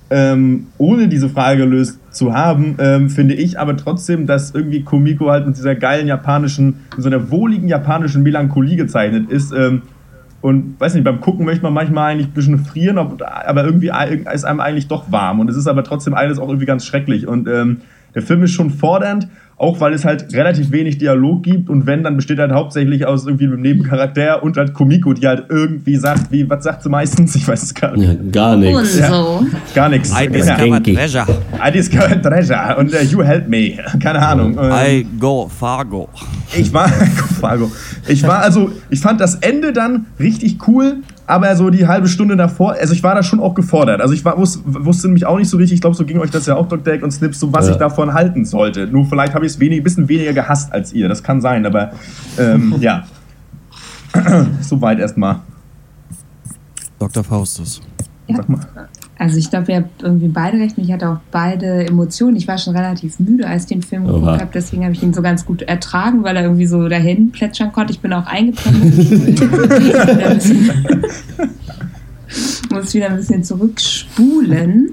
Speaker 2: Ähm, ohne diese Frage gelöst zu haben, ähm, finde ich aber trotzdem, dass irgendwie Komiko halt mit dieser geilen japanischen, mit so einer wohligen japanischen Melancholie gezeichnet ist. Ähm, und weiß nicht, beim Gucken möchte man manchmal eigentlich ein bisschen frieren, aber irgendwie ist einem eigentlich doch warm. Und es ist aber trotzdem alles auch irgendwie ganz schrecklich. Und ähm, der Film ist schon fordernd, auch weil es halt relativ wenig Dialog gibt. Und wenn, dann besteht halt hauptsächlich aus irgendwie einem Nebencharakter und halt Komiko, die halt irgendwie sagt, wie, was sagt sie meistens? Ich weiß es gar nicht.
Speaker 1: Ja, gar nichts.
Speaker 5: so.
Speaker 2: Gar nichts.
Speaker 3: I
Speaker 2: Ja.
Speaker 3: discovered treasure.
Speaker 2: I discovered treasure und äh, you help me. Keine Ahnung. Ähm,
Speaker 3: I go Fargo.
Speaker 2: ich war, Fargo. Ich war also, ich fand das Ende dann richtig cool, aber so die halbe Stunde davor, also ich war da schon auch gefordert. Also ich war, wus, wusste nämlich auch nicht so richtig, ich glaube, so ging euch das ja auch, Dr. Deck und Snips, so was
Speaker 1: Ja.
Speaker 2: ich davon halten sollte. Nur vielleicht habe ich es wenig, bisschen weniger gehasst als ihr. Das kann sein, aber ähm, ja. Soweit erstmal.
Speaker 3: Dr. Faustus.
Speaker 2: Sag mal.
Speaker 5: Also ich glaube, ihr habt irgendwie beide recht. Ich hatte auch beide Emotionen. Ich war schon relativ müde, als ich den Film geguckt
Speaker 1: Oha.
Speaker 5: habe. Deswegen habe ich ihn so ganz gut ertragen, weil er irgendwie so dahin plätschern konnte. Ich bin auch eingepennt. Muss wieder ein bisschen zurückspulen.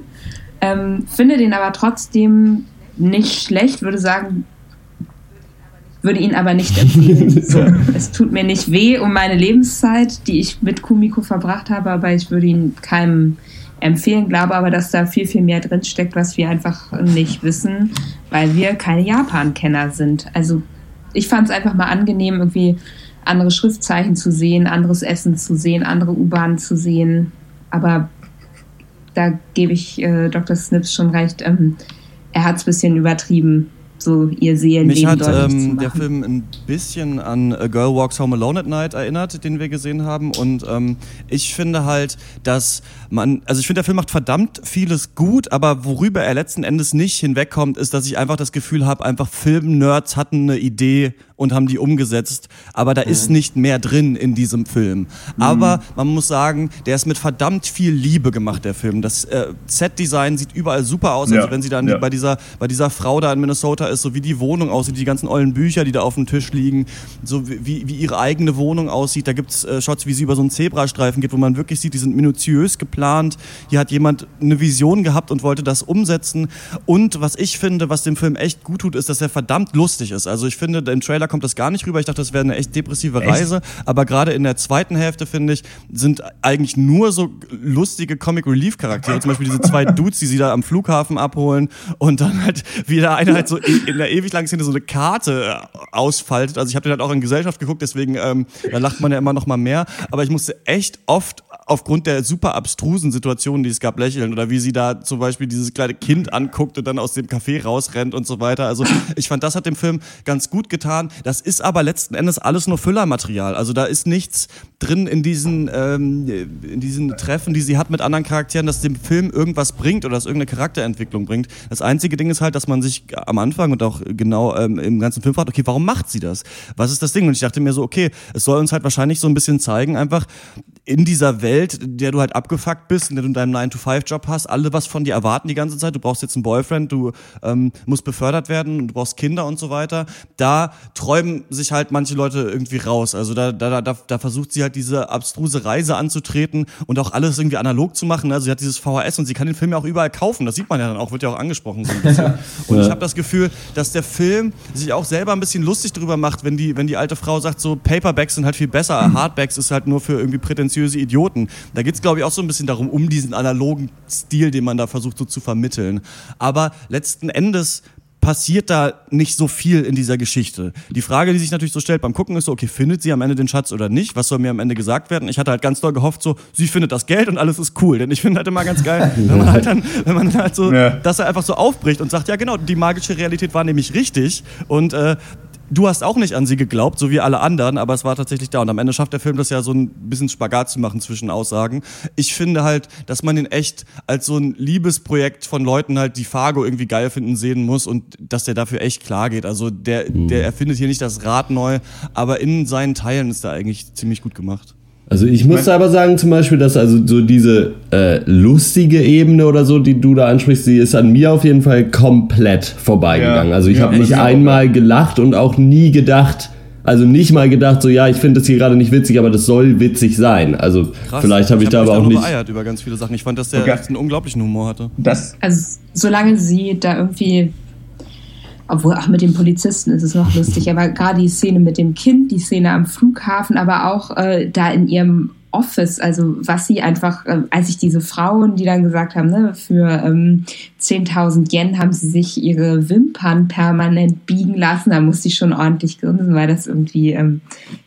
Speaker 5: Ähm, finde den aber trotzdem nicht schlecht. Würde sagen, würde ihn aber nicht empfehlen. So, es tut mir nicht weh um meine Lebenszeit, die ich mit Kumiko verbracht habe, aber ich würde ihn keinem empfehlen. Glaube aber, dass da viel, viel mehr drin steckt, was wir einfach nicht wissen, weil wir keine Japan-Kenner sind. Also ich fand es einfach mal angenehm, irgendwie andere Schriftzeichen zu sehen, anderes Essen zu sehen, andere U-Bahnen zu sehen. Aber da gebe ich äh, Dr. Snips schon recht. Ähm, er hat es ein bisschen übertrieben, so ihr Seelenleben
Speaker 3: Mich hat ähm, der Film ein bisschen an A Girl Walks Home Alone at Night erinnert, den wir gesehen haben. Und ähm, ich finde halt, dass man, also ich finde, der Film macht verdammt vieles gut, aber worüber er letzten Endes nicht hinwegkommt, ist, dass ich einfach das Gefühl habe, einfach Film-Nerds hatten eine Idee und haben die umgesetzt. Aber da ist nicht mehr drin in diesem Film. Aber man muss sagen, der ist mit verdammt viel Liebe gemacht, der Film. Das äh, Set-Design sieht überall super aus.
Speaker 2: Ja,
Speaker 3: Also wenn sie dann
Speaker 2: ja.
Speaker 3: bei dieser, bei dieser Frau da in Minnesota ist, so wie die Wohnung aussieht, die ganzen ollen Bücher, die da auf dem Tisch liegen, so wie, wie ihre eigene Wohnung aussieht. Da gibt's äh, Shots, wie sie über so einen Zebrastreifen geht, wo man wirklich sieht, die sind minutiös geplant. Hier hat jemand eine Vision gehabt und wollte das umsetzen. Und was ich finde, was dem Film echt gut tut, ist, dass er verdammt lustig ist. Also ich finde, im Trailer kommt das gar nicht rüber. Ich dachte, das wäre eine echt depressive
Speaker 2: Echt?
Speaker 3: Reise. Aber gerade in der zweiten Hälfte, finde ich, sind eigentlich nur so lustige Comic Relief Charaktere. Zum Beispiel diese zwei Dudes, die sie da am Flughafen abholen und dann halt wieder einer halt so in in der ewig langen Szene so eine Karte äh, ausfaltet. Also ich habe den halt auch in Gesellschaft geguckt, deswegen ähm, da lacht man ja immer noch mal mehr. Aber ich musste echt oft aufgrund der super abstrusen Situationen, die es gab, lächeln oder wie sie da zum Beispiel dieses kleine Kind anguckt und dann aus dem Café rausrennt und so weiter. Also ich fand, das hat dem Film ganz gut getan. Das ist aber letzten Endes alles nur Füllermaterial. Also da ist nichts drin in diesen, ähm, in diesen Treffen, die sie hat mit anderen Charakteren, dass dem Film irgendwas bringt oder dass irgendeine Charakterentwicklung bringt. Das einzige Ding ist halt, dass man sich am Anfang und auch genau ähm, im ganzen Film fragt, okay, warum macht sie das? Was ist das Ding? Und ich dachte mir so, okay, es soll uns halt wahrscheinlich so ein bisschen zeigen, einfach in dieser Welt, in der du halt abgefuckt bist, in der du deinen 9-to-5-Job hast, alle was von dir erwarten die ganze Zeit. Du brauchst jetzt einen Boyfriend, du ähm, musst befördert werden, du brauchst Kinder und so weiter. Da träumen sich halt manche Leute irgendwie raus. Also da, da, da, da versucht sie halt diese abstruse Reise anzutreten und auch alles irgendwie analog zu machen. Also sie hat dieses VHS und sie kann den Film ja auch überall kaufen. Das sieht man ja dann auch, wird ja auch angesprochen so ein bisschen. Und ich habe das Gefühl, dass der Film sich auch selber ein bisschen lustig drüber macht, wenn die, wenn die alte Frau sagt, so Paperbacks sind halt viel besser, Hardbacks ist halt nur für irgendwie prätentiöse Idioten. Da geht's glaube ich, auch so ein bisschen darum, um diesen analogen Stil, den man da versucht so zu vermitteln. Aber letzten Endes passiert da nicht so viel in dieser Geschichte. Die Frage, die sich natürlich so stellt beim Gucken, ist so, okay, findet sie am Ende den Schatz oder nicht? Was soll mir am Ende gesagt werden? Ich hatte halt ganz doll gehofft, so, sie findet das Geld und alles ist cool. Denn ich finde halt immer ganz geil, wenn man halt dann, wenn man halt so,
Speaker 2: Ja.
Speaker 3: dass er einfach so aufbricht und sagt, ja genau, die magische Realität war nämlich richtig und äh, Du hast auch nicht an sie geglaubt, so wie alle anderen, aber es war tatsächlich da. Und am Ende schafft der Film das ja so ein bisschen Spagat zu machen zwischen Aussagen. Ich finde halt, dass man ihn echt als so ein Liebesprojekt von Leuten halt, die Fargo irgendwie geil finden, sehen muss und dass der dafür echt klar geht. Also der, der erfindet hier nicht das Rad neu, aber in seinen Teilen ist er eigentlich ziemlich gut gemacht.
Speaker 1: Also ich muss aber sagen zum Beispiel, dass also so diese äh, lustige Ebene oder so, die du da ansprichst, die ist an mir auf jeden Fall komplett vorbeigegangen.
Speaker 2: Ja.
Speaker 1: Also ich
Speaker 2: Ja,
Speaker 1: habe
Speaker 2: ich
Speaker 1: nicht
Speaker 2: auch,
Speaker 1: einmal gelacht und auch nie gedacht, also nicht mal gedacht, so ja, ich finde das hier gerade nicht witzig, aber das soll witzig sein. Also vielleicht habe ich, da
Speaker 3: hab
Speaker 1: aber
Speaker 3: mich
Speaker 1: auch nicht.
Speaker 3: beeiert über ganz viele Sachen. Ich fand, dass der
Speaker 2: Okay.
Speaker 3: einen unglaublichen Humor hatte.
Speaker 2: Das,
Speaker 5: Also solange sie da irgendwie, obwohl auch mit dem Polizisten ist es noch lustig, aber gerade die Szene mit dem Kind, die Szene am Flughafen, aber auch äh, da in ihrem Office, also was sie einfach, äh, als ich diese Frauen, die dann gesagt haben, ne, für ähm, 10.000 Yen haben sie sich ihre Wimpern permanent biegen lassen, da musste ich schon ordentlich grinsen, weil das irgendwie ähm,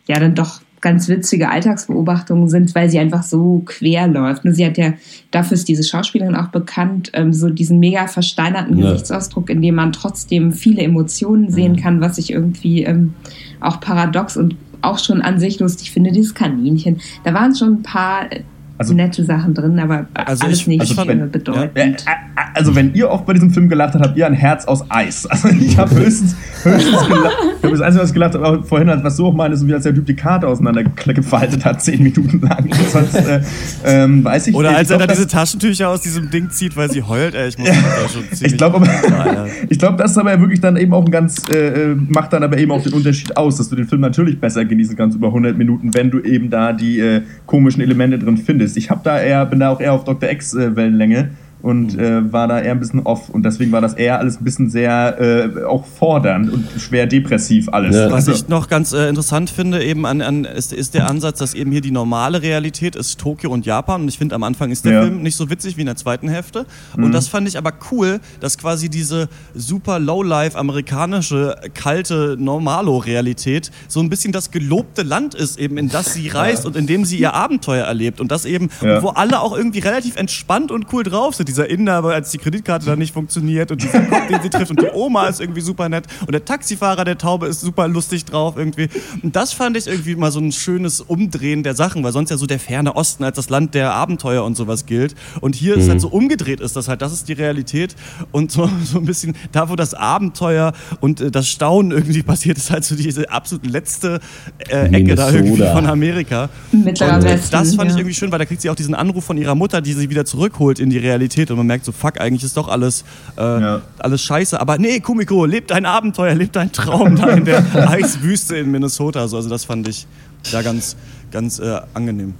Speaker 5: ja dann doch ganz witzige Alltagsbeobachtungen sind, weil sie einfach so quer läuft. Und sie hat ja, dafür ist diese Schauspielerin auch bekannt, ähm, so diesen mega versteinerten
Speaker 1: Ja.
Speaker 5: Gesichtsausdruck, in dem man trotzdem viele Emotionen sehen kann, was ich irgendwie ähm, auch paradox und auch schon an sich lustig finde, dieses Kaninchen. Da waren schon ein paar äh,
Speaker 2: Also-
Speaker 5: nette Sachen drin, aber
Speaker 3: Also
Speaker 5: alles
Speaker 3: ich-
Speaker 5: nicht
Speaker 3: also
Speaker 2: fand-
Speaker 5: äh,
Speaker 2: ja,
Speaker 5: bedeutend.
Speaker 2: äh, äh, also wenn ihr auch bei diesem Film gelacht habt, habt ihr ein Herz aus Eis. Also ich habe höchstens, höchstens gelacht. Ich habe das Einzige, was ich gelacht habe, vorhin, was so auch meine, so wie als der Typ die Karte auseinandergefaltet hat, zehn Minuten lang. Sonst, äh, ähm, weiß ich
Speaker 3: Oder
Speaker 2: ich
Speaker 3: als
Speaker 2: glaub,
Speaker 3: er da diese Taschentücher aus diesem Ding zieht, weil sie heult, ey, ich muss das da schon ziemlich...
Speaker 2: Ich glaube aber,
Speaker 3: Ja, ja.
Speaker 2: ich glaube, das ist aber wirklich dann eben auch ein ganz, äh, äh, macht dann aber eben auch den Unterschied aus, dass du den Film natürlich besser genießen kannst über 100 Minuten, wenn du eben da die äh, komischen Elemente drin findest. Ich habe da eher, bin da auch eher auf Dr. X äh, und äh, war da eher ein bisschen off und deswegen war das eher alles ein bisschen sehr äh, auch fordernd und schwer depressiv alles.
Speaker 1: Ja.
Speaker 3: Was
Speaker 2: Also,
Speaker 3: ich noch ganz äh, interessant finde, eben an, an ist, ist der Ansatz, dass eben hier die normale Realität ist Tokio und Japan. Und ich finde, am Anfang ist der
Speaker 2: Ja. Mhm.
Speaker 3: Film nicht so witzig wie in der zweiten Hälfte. Und das fand ich aber cool, dass quasi diese super low-life amerikanische, kalte Normalo-Realität so ein bisschen das gelobte Land ist, eben in das sie reist und in dem sie ihr Abenteuer erlebt. Und das eben,
Speaker 2: Ja.
Speaker 3: und wo alle auch irgendwie relativ entspannt und cool drauf sind. Dieser Inder, als die Kreditkarte dann nicht funktioniert und dieser Kopf, den sie trifft und die Oma ist irgendwie super nett und der Taxifahrer der Taube ist super lustig drauf irgendwie. Und das fand ich irgendwie mal so ein schönes Umdrehen der Sachen, weil sonst ja so der ferne Osten als das Land der Abenteuer und sowas gilt. Und hier ist halt so umgedreht ist das halt, das ist die Realität und so, so ein bisschen da, wo das Abenteuer und äh, das Staunen irgendwie passiert, ist halt so diese absolut letzte äh, Ecke da irgendwie von Amerika.
Speaker 5: Mittlerer
Speaker 3: Und äh,
Speaker 5: Westen,
Speaker 3: das fand ich
Speaker 5: ja.
Speaker 3: irgendwie schön, weil da kriegt sie auch diesen Anruf von ihrer Mutter, die sie wieder zurückholt in die Realität und man merkt so, fuck, eigentlich ist doch alles, äh,
Speaker 2: Ja.
Speaker 3: alles scheiße. Aber nee, Kumiko, lebt dein Abenteuer, lebt dein Traum da in der Eiswüste in Minnesota. So, also das fand ich da ganz, ganz äh, angenehm.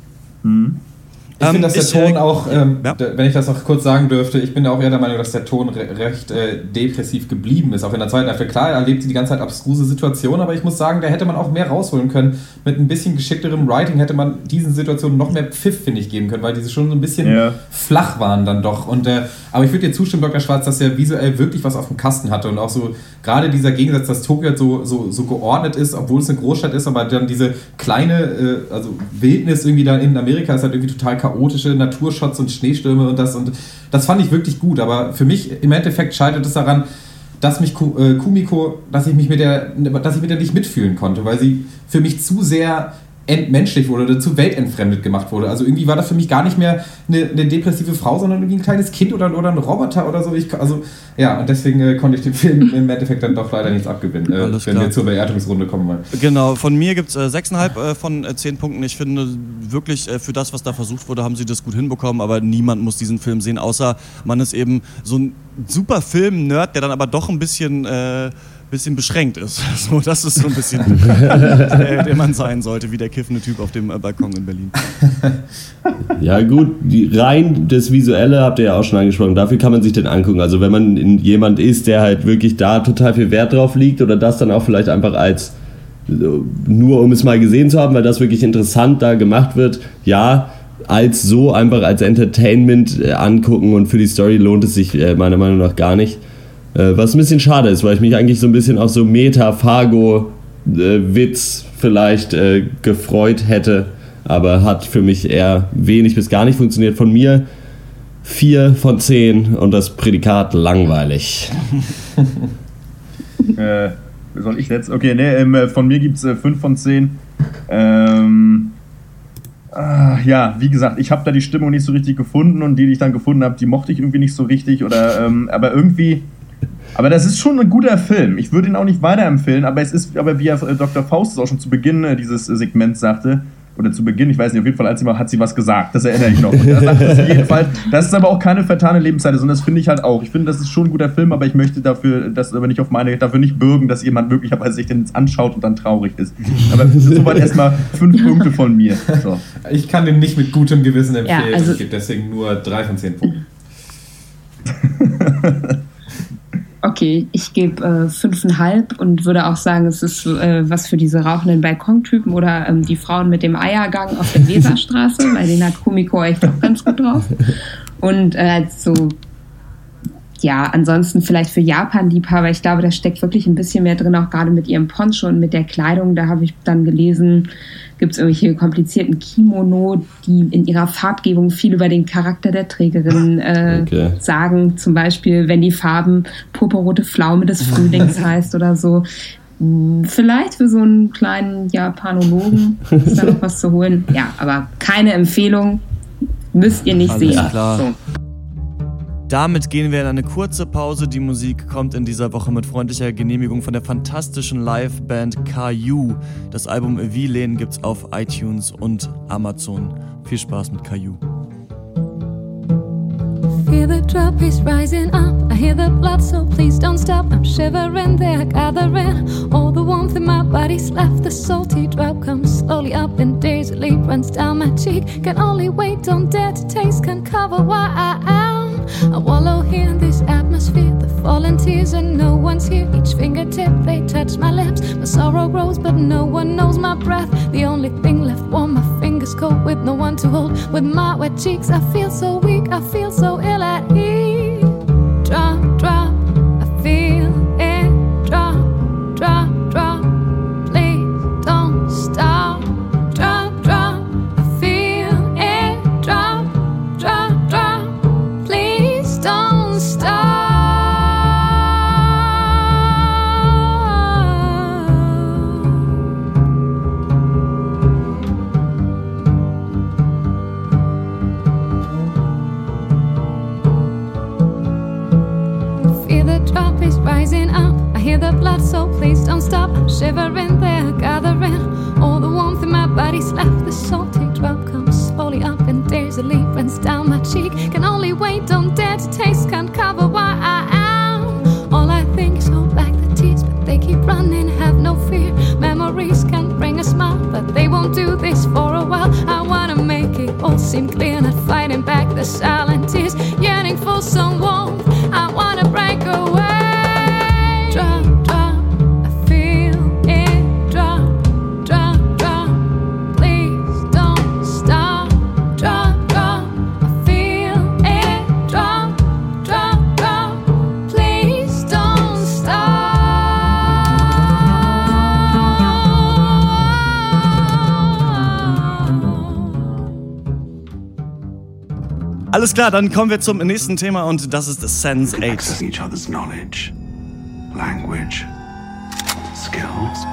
Speaker 4: Ich
Speaker 3: Ähm,
Speaker 4: finde, dass der
Speaker 3: ich,
Speaker 4: Ton
Speaker 3: äh,
Speaker 4: auch, ähm,
Speaker 3: ja.
Speaker 4: wenn ich das noch kurz sagen dürfte, ich bin da auch eher der Meinung, dass der Ton re recht äh, depressiv geblieben ist. Auch in der zweiten Hälfte. Klar, er erlebt sie die ganze Zeit abstruse Situationen, aber ich muss sagen, da hätte man auch mehr rausholen können. Mit ein bisschen geschickterem Writing hätte man diesen Situationen noch mehr Pfiff, finde ich, geben können, weil diese schon so ein bisschen
Speaker 2: Ja.
Speaker 4: flach waren dann doch. Und, äh, aber ich würde dir zustimmen, Dr. Schwarz, dass er visuell wirklich was auf dem Kasten hatte und auch so gerade dieser Gegensatz, dass Tokio halt so, so, so geordnet ist, obwohl es eine Großstadt ist, aber dann diese kleine, äh, also Wildnis irgendwie da in Amerika ist halt irgendwie total chaotische Naturshots und Schneestürme und das und das fand ich wirklich gut. Aber für mich im Endeffekt scheitert es daran, dass mich äh, Kumiko, dass ich mich mit der, dass ich mit der nicht mitfühlen konnte, weil sie für mich zu sehr entmenschlich wurde oder zu weltentfremdet gemacht wurde. Also irgendwie war das für mich gar nicht mehr eine, eine depressive Frau, sondern irgendwie ein kleines Kind oder, oder ein Roboter oder so. Ich, also ja, und deswegen äh, konnte ich dem Film im Endeffekt dann doch leider nichts abgewinnen, äh, wenn
Speaker 3: klar.
Speaker 4: wir zur Bewertungsrunde kommen wollen.
Speaker 3: Genau, von mir gibt es äh, 6,5 äh, von äh, 10 Punkten. Ich finde wirklich, äh, für das, was da versucht wurde, haben sie das gut hinbekommen, aber niemand muss diesen Film sehen, außer man ist eben so ein super Film-Nerd, der dann aber doch ein bisschen, äh, bisschen beschränkt ist. So, das ist so ein bisschen der, der man sein sollte, wie der kiffende Typ auf dem äh, Balkon in Berlin.
Speaker 1: Ja gut, die, rein das Visuelle habt ihr ja auch schon angesprochen, dafür kann man sich den angucken. Also wenn man in, jemand ist, der halt wirklich da total viel Wert drauf liegt oder das dann auch vielleicht einfach als nur um es mal gesehen zu haben, weil das wirklich interessant da gemacht wird, ja, als so einfach als Entertainment äh, angucken und für die Story lohnt es sich äh, meiner Meinung nach gar nicht. Äh, was ein bisschen schade ist, weil ich mich eigentlich so ein bisschen auf so Meta-Fargo-Witz vielleicht äh, gefreut hätte, aber hat für mich eher wenig bis gar nicht funktioniert. Von mir vier von zehn und das Prädikat langweilig.
Speaker 2: Äh, soll ich jetzt? Okay, nee, ähm, äh, von mir gibt es äh, 5 von 10. Ähm, ah, ja, wie gesagt, ich habe da die Stimmung nicht so richtig gefunden und die, die ich dann gefunden habe, die mochte ich irgendwie nicht so richtig. Oder, ähm, aber irgendwie. Aber das ist schon ein guter Film. Ich würde ihn auch nicht weiterempfehlen, aber es ist, aber wie ja äh, Dr. Faust auch schon zu Beginn äh, dieses äh, Segments sagte, oder zu Beginn, ich weiß nicht, auf jeden Fall, als sie mal hat sie was gesagt, das erinnere ich noch. Und er sagt das auf jeden Fall, das ist aber auch keine vertane Lebenszeit, sondern das finde ich halt auch. Ich finde, das ist schon ein guter Film, aber ich möchte dafür, das aber nicht auf meine, dafür nicht bürgen, dass jemand möglicherweise sich den jetzt anschaut und dann traurig ist. Aber soweit erstmal fünf Punkte von mir. So.
Speaker 4: Ich kann den nicht mit gutem Gewissen empfehlen.
Speaker 5: Ja, also-
Speaker 4: ich gebe deswegen nur drei von zehn Punkten.
Speaker 5: Okay, ich gebe äh, fünfeinhalb und würde auch sagen, es ist äh, was für diese rauchenden Balkontypen oder ähm, die Frauen mit dem Eiergang auf der Weserstraße, weil den hat Kumiko echt auch ganz gut drauf. Und äh, so, ja, ansonsten vielleicht für Japan-Liebhaber, ich glaube, da steckt wirklich ein bisschen mehr drin, auch gerade mit ihrem Poncho und mit der Kleidung. Da habe ich dann gelesen, gibt es irgendwelche komplizierten Kimono, die in ihrer Farbgebung viel über den Charakter der Trägerin äh,
Speaker 1: Okay.
Speaker 5: sagen. Zum Beispiel, wenn die Farben purpurrote Pflaume des Frühlings heißt oder so. Hm, Vielleicht für so einen kleinen Japanologen ist da noch was zu holen. Ja, aber keine Empfehlung. Müsst ihr nicht
Speaker 3: Alles
Speaker 5: sehen.
Speaker 3: klar.
Speaker 5: So.
Speaker 3: Damit gehen wir in eine kurze Pause. Die Musik kommt in dieser Woche mit freundlicher Genehmigung von der fantastischen Liveband Caillou. Das Album Villain gibt's auf iTunes und Amazon. Viel Spaß mit Caillou.
Speaker 9: Feel the drop is rising up. I hear the blood, so please don't stop. I'm shivering there, gathering all the warmth in my body's left. The salty drop comes slowly up and dazedly runs down my cheek. Can only wait, don't dare to taste, can cover why I am. I wallow here in this atmosphere. The falling tears and no one's here. Each fingertip they touch my lips. My sorrow grows, but no one knows my breath. The only thing left warm, my fingers cold with no one to hold. With my wet cheeks, I feel so weak. I feel so ill at ease. Drop, drop. The blood, so please don't stop. Shivering there, gathering all the warmth in my body's left. The salty drop comes slowly up and dazedly runs down my cheek. Can only wait, don't dare to taste, can't cover why I am. All I think is hold back the tears, but they keep running, have no fear. Memories can bring a smile, but they won't do this for a while. I wanna make it all seem clear, not fighting back the silent tears, yearning for some warmth. I wanna break away.
Speaker 3: Alles klar, dann kommen wir zum nächsten Thema und das ist Sense 8.
Speaker 10: accessing each other's knowledge, language, skills.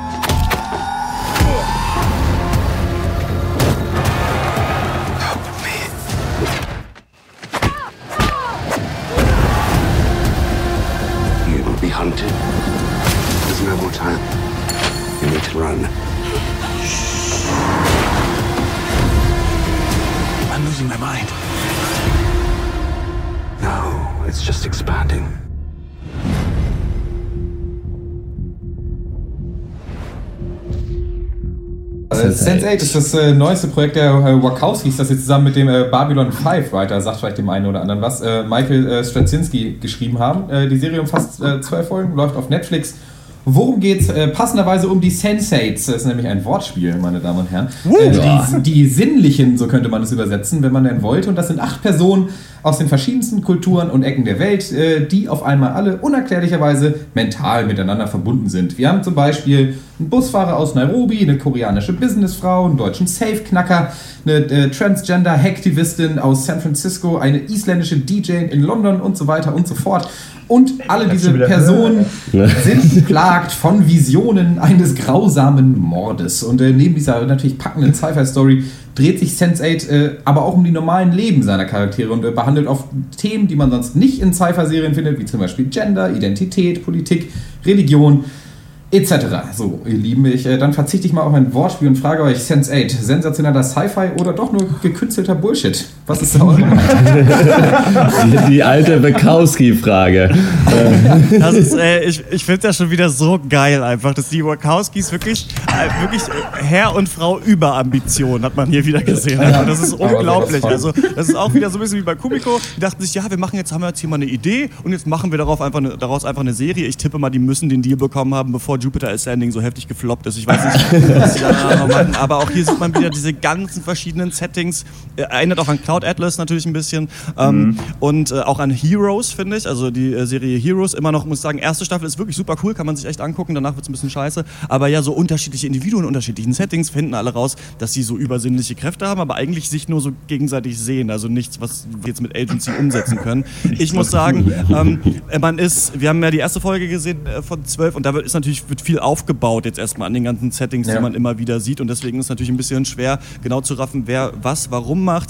Speaker 10: Hunted. There's no more time. You need to run. Just expanding.
Speaker 4: Äh, Sense8 ist das äh, neueste Projekt der äh, Wachowskis, das jetzt zusammen mit dem äh, Babylon 5 Writer, sagt vielleicht dem einen oder anderen was, äh, Michael äh, Straczynski geschrieben haben. Die Serie umfasst zwölf Folgen, läuft auf Netflix. Worum geht's? Äh, passenderweise um die Sensates. Das ist nämlich ein Wortspiel, meine Damen und Herren. Äh, die, die Sinnlichen, so könnte man es übersetzen, wenn man denn wollte. Und das sind acht Personen aus den verschiedensten Kulturen und Ecken der Welt, äh, die auf einmal alle unerklärlicherweise mental miteinander verbunden sind. Wir haben zum Beispiel einen Busfahrer aus Nairobi, eine koreanische Businessfrau, einen deutschen Safe-Knacker, eine äh, Transgender-Hacktivistin aus San Francisco, eine isländische DJ in London und so weiter und so fort. Und alle diese Personen sind beplagt von Visionen eines grausamen Mordes. Und äh, neben dieser natürlich packenden Sci-Fi-Story dreht sich Sense8 äh, aber auch um die normalen Leben seiner Charaktere und äh, behandelt oft Themen, die man sonst nicht in Sci-Fi-Serien findet, wie zum Beispiel Gender, Identität, Politik, Religion etc. So, ihr Lieben, ich, äh, dann verzichte ich mal auf ein Wortspiel und frage euch, Sense8, sensationeller Sci-Fi oder doch nur gekünstelter Bullshit? Was ist da eure Meinung?
Speaker 1: Die, die alte Bekowski-Frage.
Speaker 3: Das ist, äh, ich ich finde das schon wieder so geil einfach, dass die Wachowskis wirklich, äh, wirklich äh, Herr und Frau Überambition hat man hier wieder gesehen. Also, das ist unglaublich. Also das ist auch wieder so ein bisschen wie bei Kumiko. Die dachten sich, ja, wir machen jetzt, haben wir jetzt hier mal eine Idee und jetzt machen wir darauf einfach eine, daraus einfach eine Serie. Ich tippe mal, die müssen den Deal bekommen haben, bevor Jupiter Ascending so heftig gefloppt ist. Ich weiß nicht. da machen. Aber auch hier sieht man wieder diese ganzen verschiedenen Settings. Äh, Erinnert auch an Cloud Atlas natürlich ein bisschen. Ähm, und äh, auch an Heroes, finde ich. Also die äh, Serie Heroes immer noch, muss ich sagen, erste Staffel ist wirklich super cool, kann man sich echt angucken. Danach wird es ein bisschen scheiße. Aber ja, so unterschiedliche Individuen, unterschiedlichen Settings finden alle raus, dass sie so übersinnliche Kräfte haben, aber eigentlich sich nur so gegenseitig sehen. Also nichts, was wir jetzt mit Agency umsetzen können. Ich muss sagen, ähm, man ist, wir haben ja die erste Folge gesehen äh, von 12 und da wird, ist natürlich wird viel aufgebaut jetzt erstmal an den ganzen Settings,
Speaker 4: Ja.
Speaker 3: die man immer wieder sieht und deswegen ist es natürlich ein bisschen schwer genau zu raffen, wer was warum macht.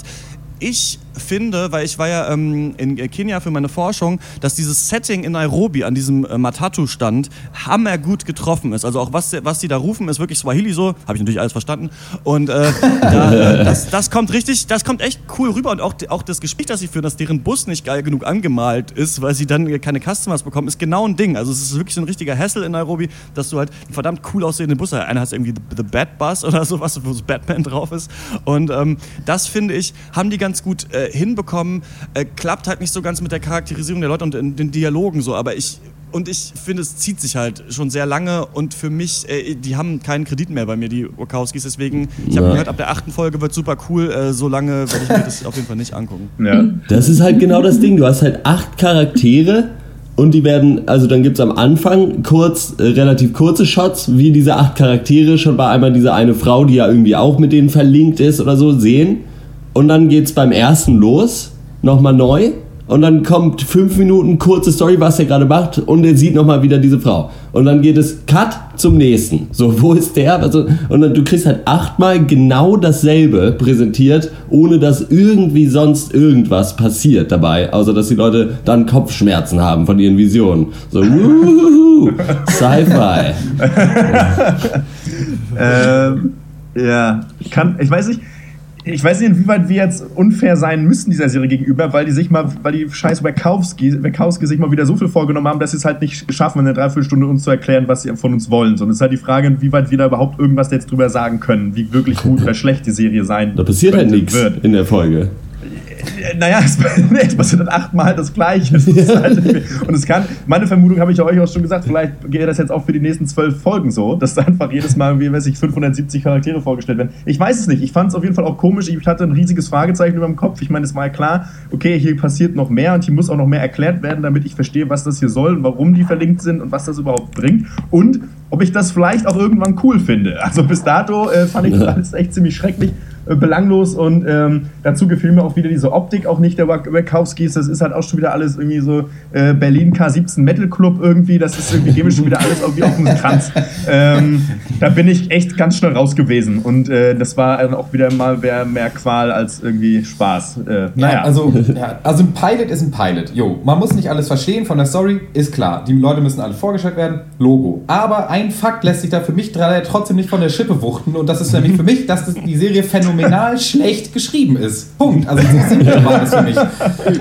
Speaker 3: Ich finde, weil ich war ja ähm, in Kenia für meine Forschung, dass dieses Setting in Nairobi an diesem äh, Matatu-Stand hammergut getroffen ist. Also auch was, was die da rufen, ist wirklich Swahili so, habe ich natürlich alles verstanden. Und äh, da, äh, das, das kommt richtig, das kommt echt cool rüber und auch, auch das Gespräch, das sie führen, dass deren Bus nicht geil genug angemalt ist, weil sie dann keine Customers bekommen, ist genau ein Ding. Also es ist wirklich so ein richtiger Hassel in Nairobi, dass du halt einen verdammt cool aussehenden Bus hast. Einer hat irgendwie The, The Bad Bus oder sowas, wo so Batman drauf ist. Und ähm, das finde ich, haben die ganz gut äh, hinbekommen. Äh, klappt halt nicht so ganz mit der Charakterisierung der Leute und in den Dialogen so, aber ich und ich finde, es zieht sich halt schon sehr lange und für mich, äh, die haben keinen Kredit mehr bei mir, die Wachowskis. Deswegen, ich habe
Speaker 1: Ja.
Speaker 3: gehört, ab der achten Folge wird super cool. Äh, so lange werde ich mir das auf jeden Fall nicht angucken.
Speaker 2: Ja.
Speaker 1: Das ist halt genau das Ding. Du hast halt acht Charaktere und die werden, also dann gibt's am Anfang kurz, äh, relativ kurze Shots, wie diese acht Charaktere schon bei einmal diese eine Frau, die ja irgendwie auch mit denen verlinkt ist oder so, sehen. Und dann geht's beim ersten los, nochmal neu. Und dann kommt fünf Minuten kurze Story, was er gerade macht, und er sieht nochmal wieder diese Frau. Und dann geht es Cut zum nächsten. So, wo ist der? Also, und dann, du kriegst halt achtmal genau dasselbe präsentiert, ohne dass irgendwie sonst irgendwas passiert dabei, außer dass die Leute dann Kopfschmerzen haben von ihren Visionen. So, wuhu, Sci-Fi.
Speaker 2: ähm, ja, kann, ich weiß nicht, ich weiß nicht, inwieweit wir jetzt unfair sein müssen dieser Serie gegenüber, weil die sich mal, weil die scheiß Wachowski, Wachowski sich mal wieder so viel vorgenommen haben, dass sie es halt nicht schaffen, in einer Dreiviertelstunde uns zu erklären, was sie von uns wollen. Sondern es ist halt die Frage, inwieweit wir da überhaupt irgendwas jetzt drüber sagen können, wie wirklich gut oder schlecht die Serie sein
Speaker 1: Da passiert halt nichts
Speaker 2: wird.
Speaker 1: in der Folge.
Speaker 2: Naja, es, es passiert dann achtmal das Gleiche. Ist halt, und es kann, meine Vermutung habe ich ja euch auch schon gesagt, vielleicht geht das jetzt auch für die nächsten zwölf Folgen so, dass da einfach jedes Mal, wie weiß ich, 570 Charaktere vorgestellt werden. Ich weiß es nicht. Ich fand es auf jeden Fall auch komisch. Ich hatte ein riesiges Fragezeichen über dem Kopf. Ich meine, es war ja klar, okay, hier passiert noch mehr und hier muss auch noch mehr erklärt werden, damit ich verstehe, was das hier soll, warum die verlinkt sind und was das überhaupt bringt. Und ob ich das vielleicht auch irgendwann cool finde. Also bis dato äh, fand ich das alles echt ziemlich schrecklich belanglos und ähm, dazu gefiel mir auch wieder diese Optik auch nicht der Wach- Wachowskis. Das ist halt auch schon wieder alles irgendwie so äh, Berlin K17 Metal Club irgendwie. Das ist irgendwie gebe schon wieder alles irgendwie auf den Kranz. Ähm, da bin ich echt ganz schnell raus gewesen und äh, das war dann auch wieder mal mehr, mehr Qual als irgendwie Spaß. Äh, naja,
Speaker 4: Ja, also, ja, also ein Pilot ist ein Pilot. Jo, man muss nicht alles verstehen von der Story, ist klar. Die Leute müssen alle vorgestellt werden, Logo. Aber ein Fakt lässt sich da für mich trotzdem nicht von der Schippe wuchten und das ist nämlich für mich, dass das, die Serie phänomenal schlecht geschrieben ist. Punkt. Also so simpel war das für mich.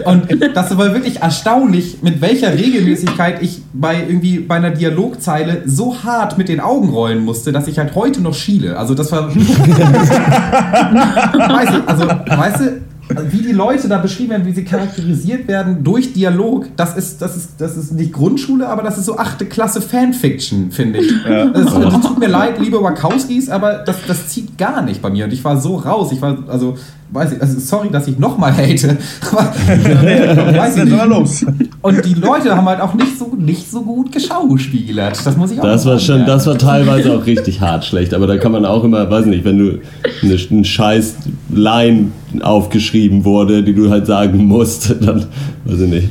Speaker 4: Und das war wirklich erstaunlich, mit welcher Regelmäßigkeit ich bei irgendwie bei einer Dialogzeile so hart mit den Augen rollen musste, dass ich halt heute noch schiele. Also das war weißt du, also, weißt du, also wie die Leute da beschrieben werden, wie sie charakterisiert werden durch Dialog, das ist, das ist, das ist nicht Grundschule, aber das ist so achte Klasse Fanfiction, finde ich. Das, das tut mir leid, liebe Wachowskis, aber das, das zieht gar nicht bei mir. Und ich war so raus. Ich war, also, weiß ich, also sorry, dass ich nochmal hate. Aber, weiß ich nicht.
Speaker 2: los.
Speaker 4: Und die Leute haben halt auch nicht so, nicht so gut geschauspielert. Das muss ich auch
Speaker 1: Das war
Speaker 4: sagen,
Speaker 1: schon,
Speaker 4: ja.
Speaker 1: das war teilweise auch richtig hart schlecht, aber da kann man auch immer, weiß nicht, wenn du eine, ein scheiß Line aufgeschrieben wurde, die du halt sagen musst, dann weiß ich nicht.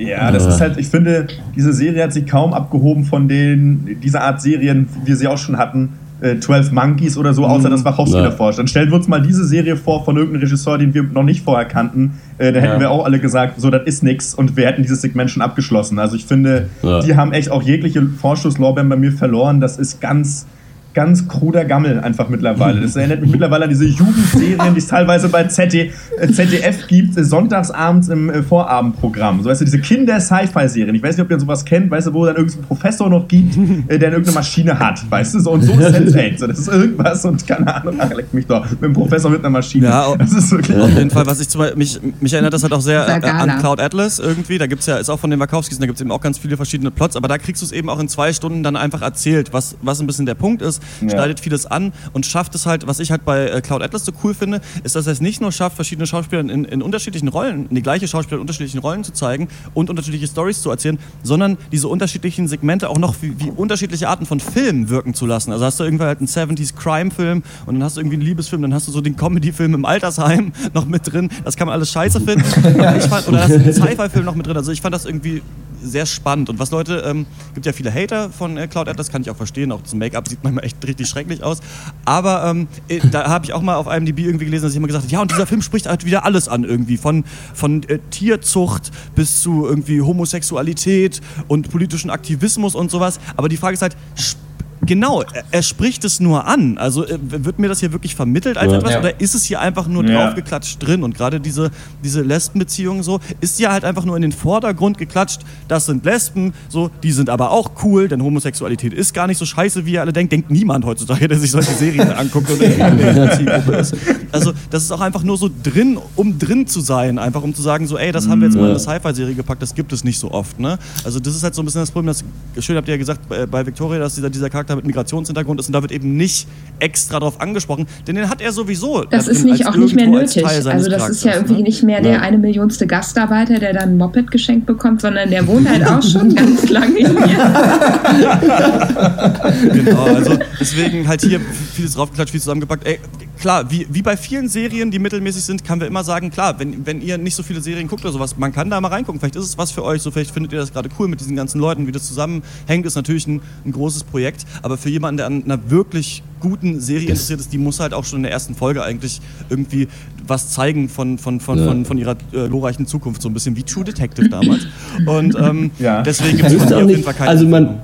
Speaker 2: Ja, das ist halt, ich finde, diese Serie hat sich kaum abgehoben von den, dieser Art Serien, wie wir sie auch schon hatten. Äh, 12 Monkeys oder so, außer dass Wachowski
Speaker 1: Ja.
Speaker 2: davor stand. Stellen wir uns mal diese Serie vor von irgendeinem Regisseur, den wir noch nicht vorher kannten. Äh, da hätten
Speaker 4: Ja.
Speaker 2: wir auch alle gesagt, so, das ist nix und wir hätten dieses Segment schon abgeschlossen. Also ich finde,
Speaker 1: Ja.
Speaker 2: die haben echt auch jegliche Vorschusslorbeeren bei mir verloren. Das ist ganz, ganz kruder Gammel einfach mittlerweile. Das erinnert mich mittlerweile an diese Jugendserien, die es teilweise bei ZD, äh, ZDF gibt, äh, sonntagsabends im äh, Vorabendprogramm. So, weißt du, diese Kinder-Sci-Fi-Serien. Ich weiß nicht, ob ihr sowas kennt, weißt du, wo dann irgendein Professor noch gibt, der irgendeine Maschine hat, weißt du, so und so ist Sense8. So, das ist irgendwas und keine Ahnung, ach, leck mich doch, mit einem Professor mit einer Maschine.
Speaker 3: Ja,
Speaker 2: das ist wirklich.
Speaker 3: Auf jeden Fall, was ich zum Beispiel, mich, mich erinnert das halt auch sehr äh, an Cloud Atlas irgendwie. Da gibt's ja, ist auch von den Wachowskis, da gibt's eben auch ganz viele verschiedene Plots, aber da kriegst du es eben auch in zwei Stunden dann einfach erzählt, was, was ein bisschen der Punkt ist,
Speaker 2: Ja.
Speaker 3: schneidet vieles an und schafft es halt, was ich halt bei äh, Cloud Atlas so cool finde, ist, dass er es nicht nur schafft, verschiedene Schauspieler in, in unterschiedlichen Rollen, in die gleiche Schauspieler in unterschiedlichen Rollen zu zeigen und unterschiedliche Stories zu erzählen, sondern diese unterschiedlichen Segmente auch noch wie, wie unterschiedliche Arten von Filmen wirken zu lassen. Also hast du irgendwann halt einen 70s Crime-Film und dann hast du irgendwie einen Liebesfilm, dann hast du so den Comedy-Film im Altersheim noch mit drin. Das kann man alles scheiße finden. Fand, oder hast du einen Sci-Fi-Film noch mit drin. Also ich fand das irgendwie sehr spannend. Und was Leute, ähm, gibt ja viele Hater von äh, Cloud Atlas, kann ich auch verstehen. Auch das Make-up sieht manchmal echt richtig schrecklich aus. Aber ähm, äh, da habe ich auch mal auf IMDb irgendwie gelesen, dass ich immer gesagt habe, ja, und dieser Film spricht halt wieder alles an irgendwie. Von, von äh, Tierzucht bis zu irgendwie Homosexualität und politischen Aktivismus und sowas. Aber die Frage ist halt, sp- Genau, er, er spricht es nur an. Also äh, wird mir das hier wirklich vermittelt als
Speaker 1: Ja.
Speaker 3: etwas
Speaker 4: Ja.
Speaker 3: oder ist es hier einfach nur
Speaker 2: Ja.
Speaker 3: draufgeklatscht drin? Und gerade diese, diese Lesbenbeziehung so, ist ja halt einfach nur in den Vordergrund geklatscht, das sind Lesben, so, die sind aber auch cool, denn Homosexualität ist gar nicht so scheiße, wie ihr alle denkt. Denkt niemand heutzutage, der sich solche Serien anguckt und irgendwie in der Zielgruppe ist. Also das ist auch einfach nur so drin, um drin zu sein, einfach um zu sagen, so, ey, das haben wir jetzt mal in eine Sci-Fi-Serie gepackt, das gibt es nicht so oft. Ne? Also das ist halt so ein bisschen das Problem, das, schön habt ihr ja gesagt bei, bei Victoria, dass dieser, dieser Charakter mit Migrationshintergrund ist und da wird eben nicht extra drauf angesprochen, denn den hat er sowieso.
Speaker 5: Das
Speaker 3: da
Speaker 5: ist nicht,
Speaker 3: als
Speaker 5: auch nicht mehr
Speaker 3: als
Speaker 5: nötig.
Speaker 3: Seines
Speaker 5: Also das ist ja
Speaker 3: Charakters,
Speaker 5: irgendwie
Speaker 3: ne?
Speaker 5: nicht mehr der
Speaker 1: Ja.
Speaker 5: eine Millionste Gastarbeiter, der dann ein Moped geschenkt bekommt, sondern der wohnt halt auch schon ganz lange hier.
Speaker 3: Genau, also deswegen halt hier vieles draufgeklatscht, viel zusammengepackt. Ey, klar, wie, wie bei vielen Serien, die mittelmäßig sind, kann wir immer sagen, klar, wenn, wenn ihr nicht so viele Serien guckt oder sowas, man kann da mal reingucken. Vielleicht ist es was für euch, so vielleicht findet ihr das gerade cool mit diesen ganzen Leuten, wie das zusammenhängt, ist natürlich ein, ein großes Projekt. Aber für jemanden, der an einer wirklich guten Serie interessiert ist, die muss halt auch schon in der ersten Folge eigentlich irgendwie was zeigen von, von, von,
Speaker 1: Ja.
Speaker 3: von, von ihrer äh, glorreichen Zukunft, so ein bisschen wie True Detective damals. Und ähm,
Speaker 2: Ja.
Speaker 3: deswegen gibt es auf jeden Fall keine
Speaker 1: also man,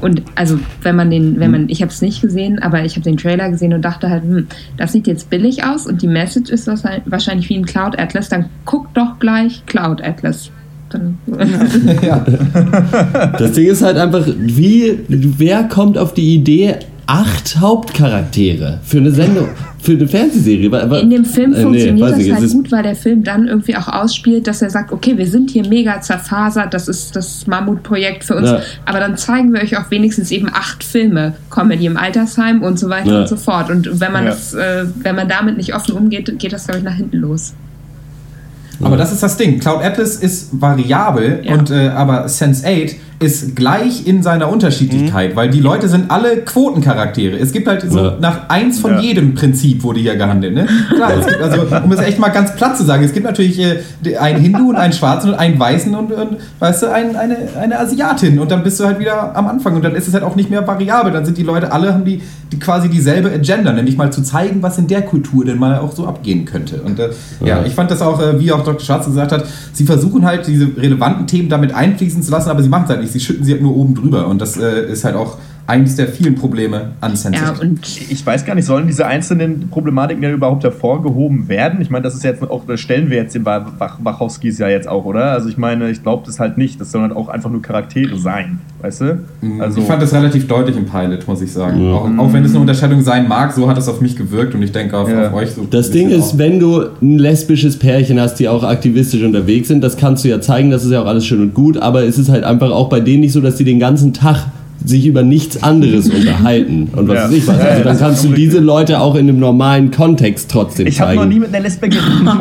Speaker 5: Und also wenn man den, wenn man, ich habe es nicht gesehen, aber ich habe den Trailer gesehen und dachte halt, hm, das sieht jetzt billig aus und die Message ist wahrscheinlich- wahrscheinlich wie ein Cloud Atlas, dann guck doch gleich Cloud Atlas. Dann,
Speaker 1: Das Ding ist halt einfach, wie, wer kommt auf die Idee, acht Hauptcharaktere für eine Sendung, für eine Fernsehserie? Wa-
Speaker 5: In dem Film
Speaker 1: Äh, nee,
Speaker 5: funktioniert das halt
Speaker 1: ist-
Speaker 5: gut, weil der Film dann irgendwie auch ausspielt, dass er sagt, okay, wir sind hier mega zerfasert, das ist das Mammutprojekt für uns,
Speaker 1: Ja.
Speaker 5: aber dann zeigen wir euch auch wenigstens eben acht Filme, Comedy im Altersheim und so weiter
Speaker 1: Ja.
Speaker 5: und so fort. Und wenn man
Speaker 2: Ja.
Speaker 5: das, äh, wenn man damit nicht offen umgeht, geht das, glaube ich, nach hinten los.
Speaker 4: Aber das ist das Ding. Cloud Atlas ist variabel,
Speaker 5: Ja.
Speaker 4: und, äh, aber Sense8 ist gleich in seiner Unterschiedlichkeit, weil die Leute sind alle Quotencharaktere. Es gibt halt so
Speaker 1: Ja.
Speaker 4: nach eins von
Speaker 2: Ja.
Speaker 4: jedem Prinzip wurde hier gehandelt. Ne? Klar, es gibt, also, um es echt mal ganz platt zu sagen, es gibt natürlich äh, einen Hindu und einen Schwarzen und einen Weißen und, und weißt du, ein, eine, eine Asiatin und dann bist du halt wieder am Anfang und dann ist es halt auch nicht mehr variabel. Dann sind die Leute alle, haben die, die quasi dieselbe Agenda, nämlich mal zu zeigen, was in der Kultur denn mal auch so abgehen könnte. Und äh, ja,
Speaker 1: Ja.
Speaker 4: ich fand das auch, äh, wie auch Dr. Schwarz gesagt hat, sie versuchen halt diese relevanten Themen damit einfließen zu lassen, aber sie machen es halt nicht. Sie schütten sie halt nur oben drüber. Und das äh, ist halt auch eines der vielen Probleme an Sense8.
Speaker 5: Ja, und
Speaker 2: Ich weiß gar nicht, sollen diese einzelnen Problematiken ja überhaupt hervorgehoben werden? Ich meine, das ist jetzt auch, das stellen wir jetzt den Wach Wachowskis ja jetzt auch, oder? Also ich meine, ich glaube das halt nicht. Das sollen halt auch einfach nur Charaktere sein, weißt du? Also,
Speaker 4: ich fand das relativ deutlich im Pilot, muss ich sagen. Auch, auch wenn es eine Unterscheidung sein mag, so hat es auf mich gewirkt und ich denke auf,
Speaker 2: Ja.
Speaker 4: auf euch so.
Speaker 1: Das Ding ist,
Speaker 4: auch.
Speaker 1: wenn du ein lesbisches Pärchen hast, die auch aktivistisch unterwegs sind, das kannst du ja zeigen, das ist ja auch alles schön und gut, aber es ist halt einfach auch bei denen nicht so, dass die den ganzen Tag sich über nichts anderes unterhalten und was
Speaker 2: Ja.
Speaker 1: weiß ich was.
Speaker 2: Ja, ja,
Speaker 1: Also dann kannst du diese. Leute auch in einem normalen Kontext trotzdem
Speaker 2: ich habe
Speaker 1: zeigen.
Speaker 2: noch nie mit einer Lesbe. Ich. Kann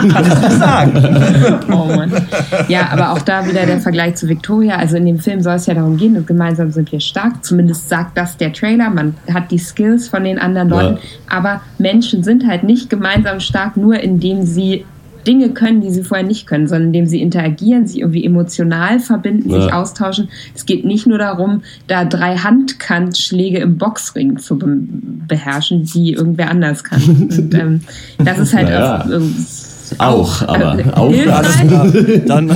Speaker 2: ich nicht sagen.
Speaker 5: Oh Mann. Ja, aber auch da wieder der Vergleich zu Victoria. Also in dem Film soll es ja darum gehen, gemeinsam sind wir stark. Zumindest sagt das der Trailer. Man hat die Skills von den anderen
Speaker 1: Ja.
Speaker 5: Leuten. Aber Menschen sind halt nicht gemeinsam stark, nur indem sie Dinge können, die sie vorher nicht können, sondern indem sie interagieren, sich irgendwie emotional verbinden,
Speaker 1: Ja.
Speaker 5: sich austauschen. Es geht nicht nur darum, da drei Handkantschläge im Boxring zu be beherrschen, die irgendwer anders kann. Und, ähm, das ist halt
Speaker 1: Naja.
Speaker 5: auch, ähm,
Speaker 1: Auch, aber
Speaker 5: äh,
Speaker 1: auch das.
Speaker 3: Dann,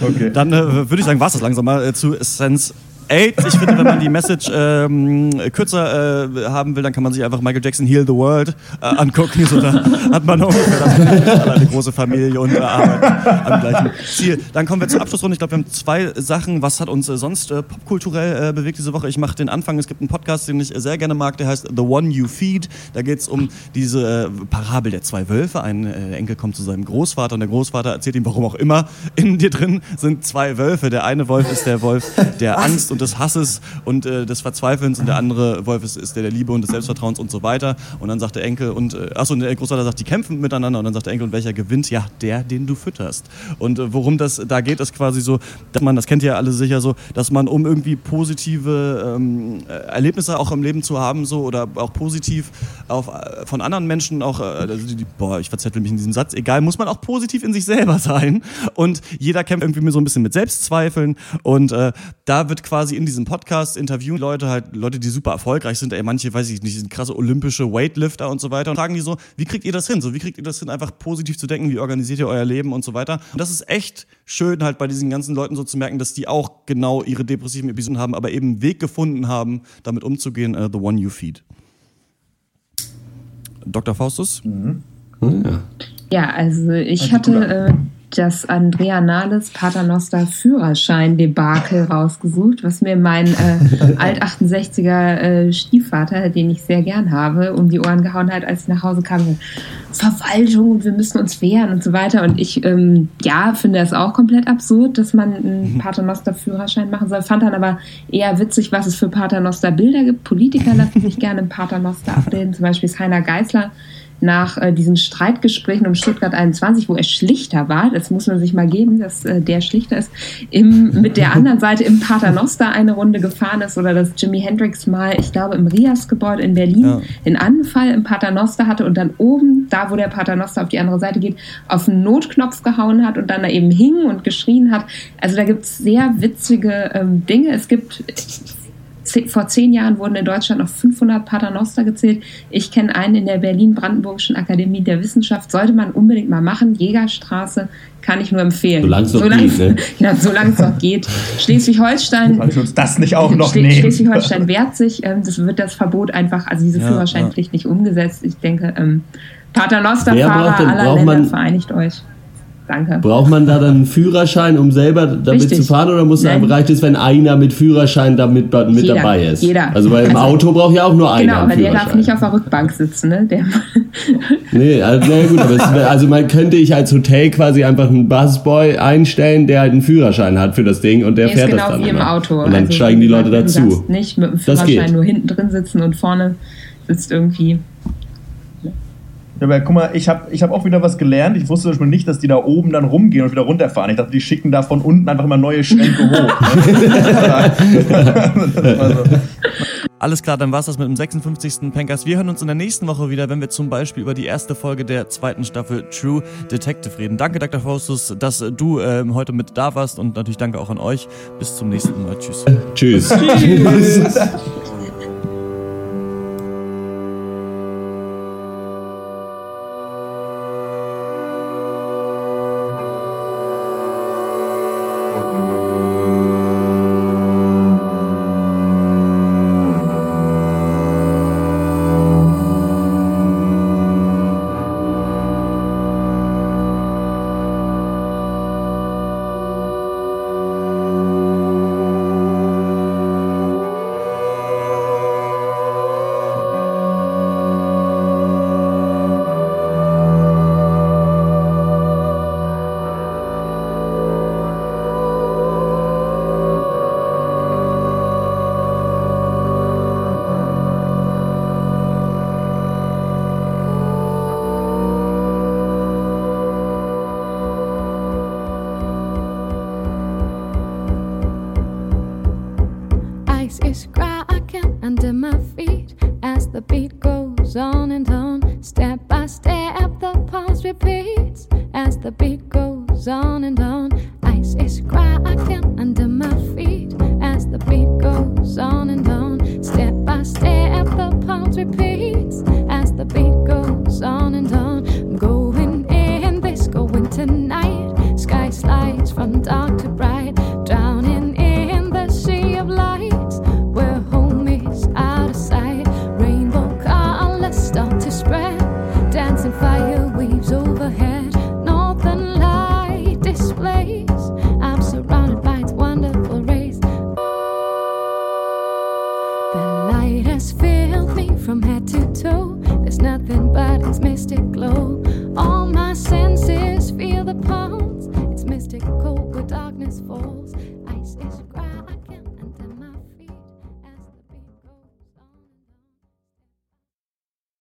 Speaker 2: Okay.
Speaker 3: dann äh, würde ich sagen, war es das langsam mal äh, zu Sense 8. Ich finde, wenn man die Message ähm, kürzer äh, haben will, dann kann man sich einfach Michael Jackson Heal the World äh, angucken. So, da hat man ungefähr eine große Familie und äh, Arbeit am gleichen Ziel. Dann kommen wir zur Abschlussrunde. Ich glaube, wir haben zwei Sachen. Was hat uns äh, sonst äh, popkulturell äh, bewegt diese Woche? Ich mache den Anfang. Es gibt einen Podcast, den ich sehr gerne mag, der heißt The One You Feed. Da geht es um diese Parabel der zwei Wölfe. Ein Enkel kommt zu seinem Großvater und der Großvater erzählt ihm, warum auch immer, in dir drin sind zwei Wölfe. Der eine Wolf ist der Wolf der Angst und des Hasses und äh, des Verzweifelns und der andere Wolf ist, ist der der Liebe und des Selbstvertrauens und so weiter. Und dann sagt der Enkel und, äh, achso, und der Großvater sagt, die kämpfen miteinander und dann sagt der Enkel, und welcher gewinnt? Ja, der, den du fütterst. Und äh, worum das da geht, ist quasi so, dass man, das kennt ihr ja alle sicher so, dass man, um irgendwie positive ähm, Erlebnisse auch im Leben zu haben, so oder auch positiv auf, äh, von anderen Menschen auch, äh, also die, boah, ich verzettel mich in diesem Satz, egal, muss man auch positiv in sich selber sein. Und jeder kämpft irgendwie so ein bisschen mit Selbstzweifeln. Und äh, da wird quasi in diesem Podcast interviewen Leute halt, Leute, die super erfolgreich sind, ey, manche, weiß ich nicht, sind krasse olympische Weightlifter und so weiter und fragen die so, wie kriegt ihr das hin? So, wie kriegt ihr das hin, einfach positiv zu denken, wie organisiert ihr euer Leben und so weiter. Und das ist echt schön, halt bei diesen ganzen Leuten so zu merken, dass die auch genau ihre depressiven Episoden haben, aber eben einen Weg gefunden haben, damit umzugehen, uh, the one you feed. Dr. Faustus?
Speaker 2: Mhm.
Speaker 1: Ja.
Speaker 5: Ja, also ich hatte äh, das Andrea Nahles Paternoster Führerschein-Debakel rausgesucht, was mir mein äh, Alt-68er äh, Stiefvater, den ich sehr gern habe, um die Ohren gehauen hat, als ich nach Hause kam. Verwaltung und wir müssen uns wehren und so weiter. Und ich, ähm, ja, finde es auch komplett absurd, dass man einen Paternoster-Führerschein machen soll. Fand dann aber eher witzig, was es für Paternoster-Bilder gibt. Politiker lassen sich gerne im Paternoster abreden. Zum Beispiel ist Heiner Geißler nach äh, diesen Streitgesprächen um Stuttgart 21, wo er Schlichter war, das muss man sich mal geben, dass äh, der Schlichter ist, im, mit der anderen Seite im Paternoster eine Runde gefahren ist oder dass Jimi Hendrix mal, ich glaube, im Rias-Gebäude in Berlin
Speaker 3: Ja.
Speaker 5: den Anfall im Paternoster hatte und dann oben, da wo der Paternoster auf die andere Seite geht, auf den Notknopf gehauen hat und dann da eben hing und geschrien hat. Also da gibt es sehr witzige ähm, Dinge. Es gibt vor zehn Jahren wurden in Deutschland noch 500 Paternoster gezählt. Ich kenne einen in der Berlin-Brandenburgischen Akademie der Wissenschaft. Sollte man unbedingt mal machen. Jägerstraße kann ich nur empfehlen.
Speaker 1: Solange es noch
Speaker 5: Solang's-
Speaker 1: geht, ne?
Speaker 5: Ja, solange es noch geht. Schleswig-Holstein.
Speaker 2: Uns das nicht auch noch
Speaker 5: Schle-? Schleswig-Holstein wehrt sich. Ähm, das wird das Verbot einfach, also diese
Speaker 3: Ja,
Speaker 5: Führerscheinpflicht nicht umgesetzt. Ich denke, ähm, Paternoster-Fahrer aller
Speaker 1: braucht
Speaker 5: Länder,
Speaker 1: man-
Speaker 5: vereinigt euch. Danke.
Speaker 1: Braucht man da dann einen Führerschein, um selber damit
Speaker 5: Richtig.
Speaker 1: zu fahren, oder muss
Speaker 5: Nein.
Speaker 1: reicht es, wenn einer mit Führerschein da mit, mit
Speaker 5: Jeder.
Speaker 1: dabei ist?
Speaker 5: Jeder.
Speaker 1: Also weil im
Speaker 5: Also-
Speaker 1: Auto braucht ja auch nur einer
Speaker 5: Genau,
Speaker 1: einen
Speaker 5: aber der darf nicht auf der Rückbank sitzen, ne? Der,
Speaker 1: Nee, also, na gut, aber es, also man könnte ich als Hotel quasi einfach einen Busboy einstellen, der halt einen Führerschein hat für das Ding und der
Speaker 5: ist
Speaker 1: fährt
Speaker 5: genau
Speaker 1: das dann
Speaker 5: wie im
Speaker 1: immer.
Speaker 5: Auto.
Speaker 1: Und dann
Speaker 5: Also,
Speaker 1: steigen die Leute dazu.
Speaker 5: nicht mit dem Führerschein nur hinten drin sitzen und vorne sitzt irgendwie.
Speaker 2: Ja, aber guck mal, ich habe ich hab auch wieder was gelernt. Ich wusste schon nicht, dass die da oben dann rumgehen und wieder runterfahren. Ich dachte, die schicken da von unten einfach immer neue Schränke hoch. Ne? Das war so.
Speaker 3: Alles klar, dann war's das mit dem 56. Pankers. Wir hören uns in der nächsten Woche wieder, wenn wir zum Beispiel über die erste Folge der zweiten Staffel True Detective reden. Danke, Dr. Faustus, dass du ähm, heute mit da warst und natürlich danke auch an euch. Bis zum nächsten Mal. Tschüss.
Speaker 1: Tschüss.
Speaker 9: Ice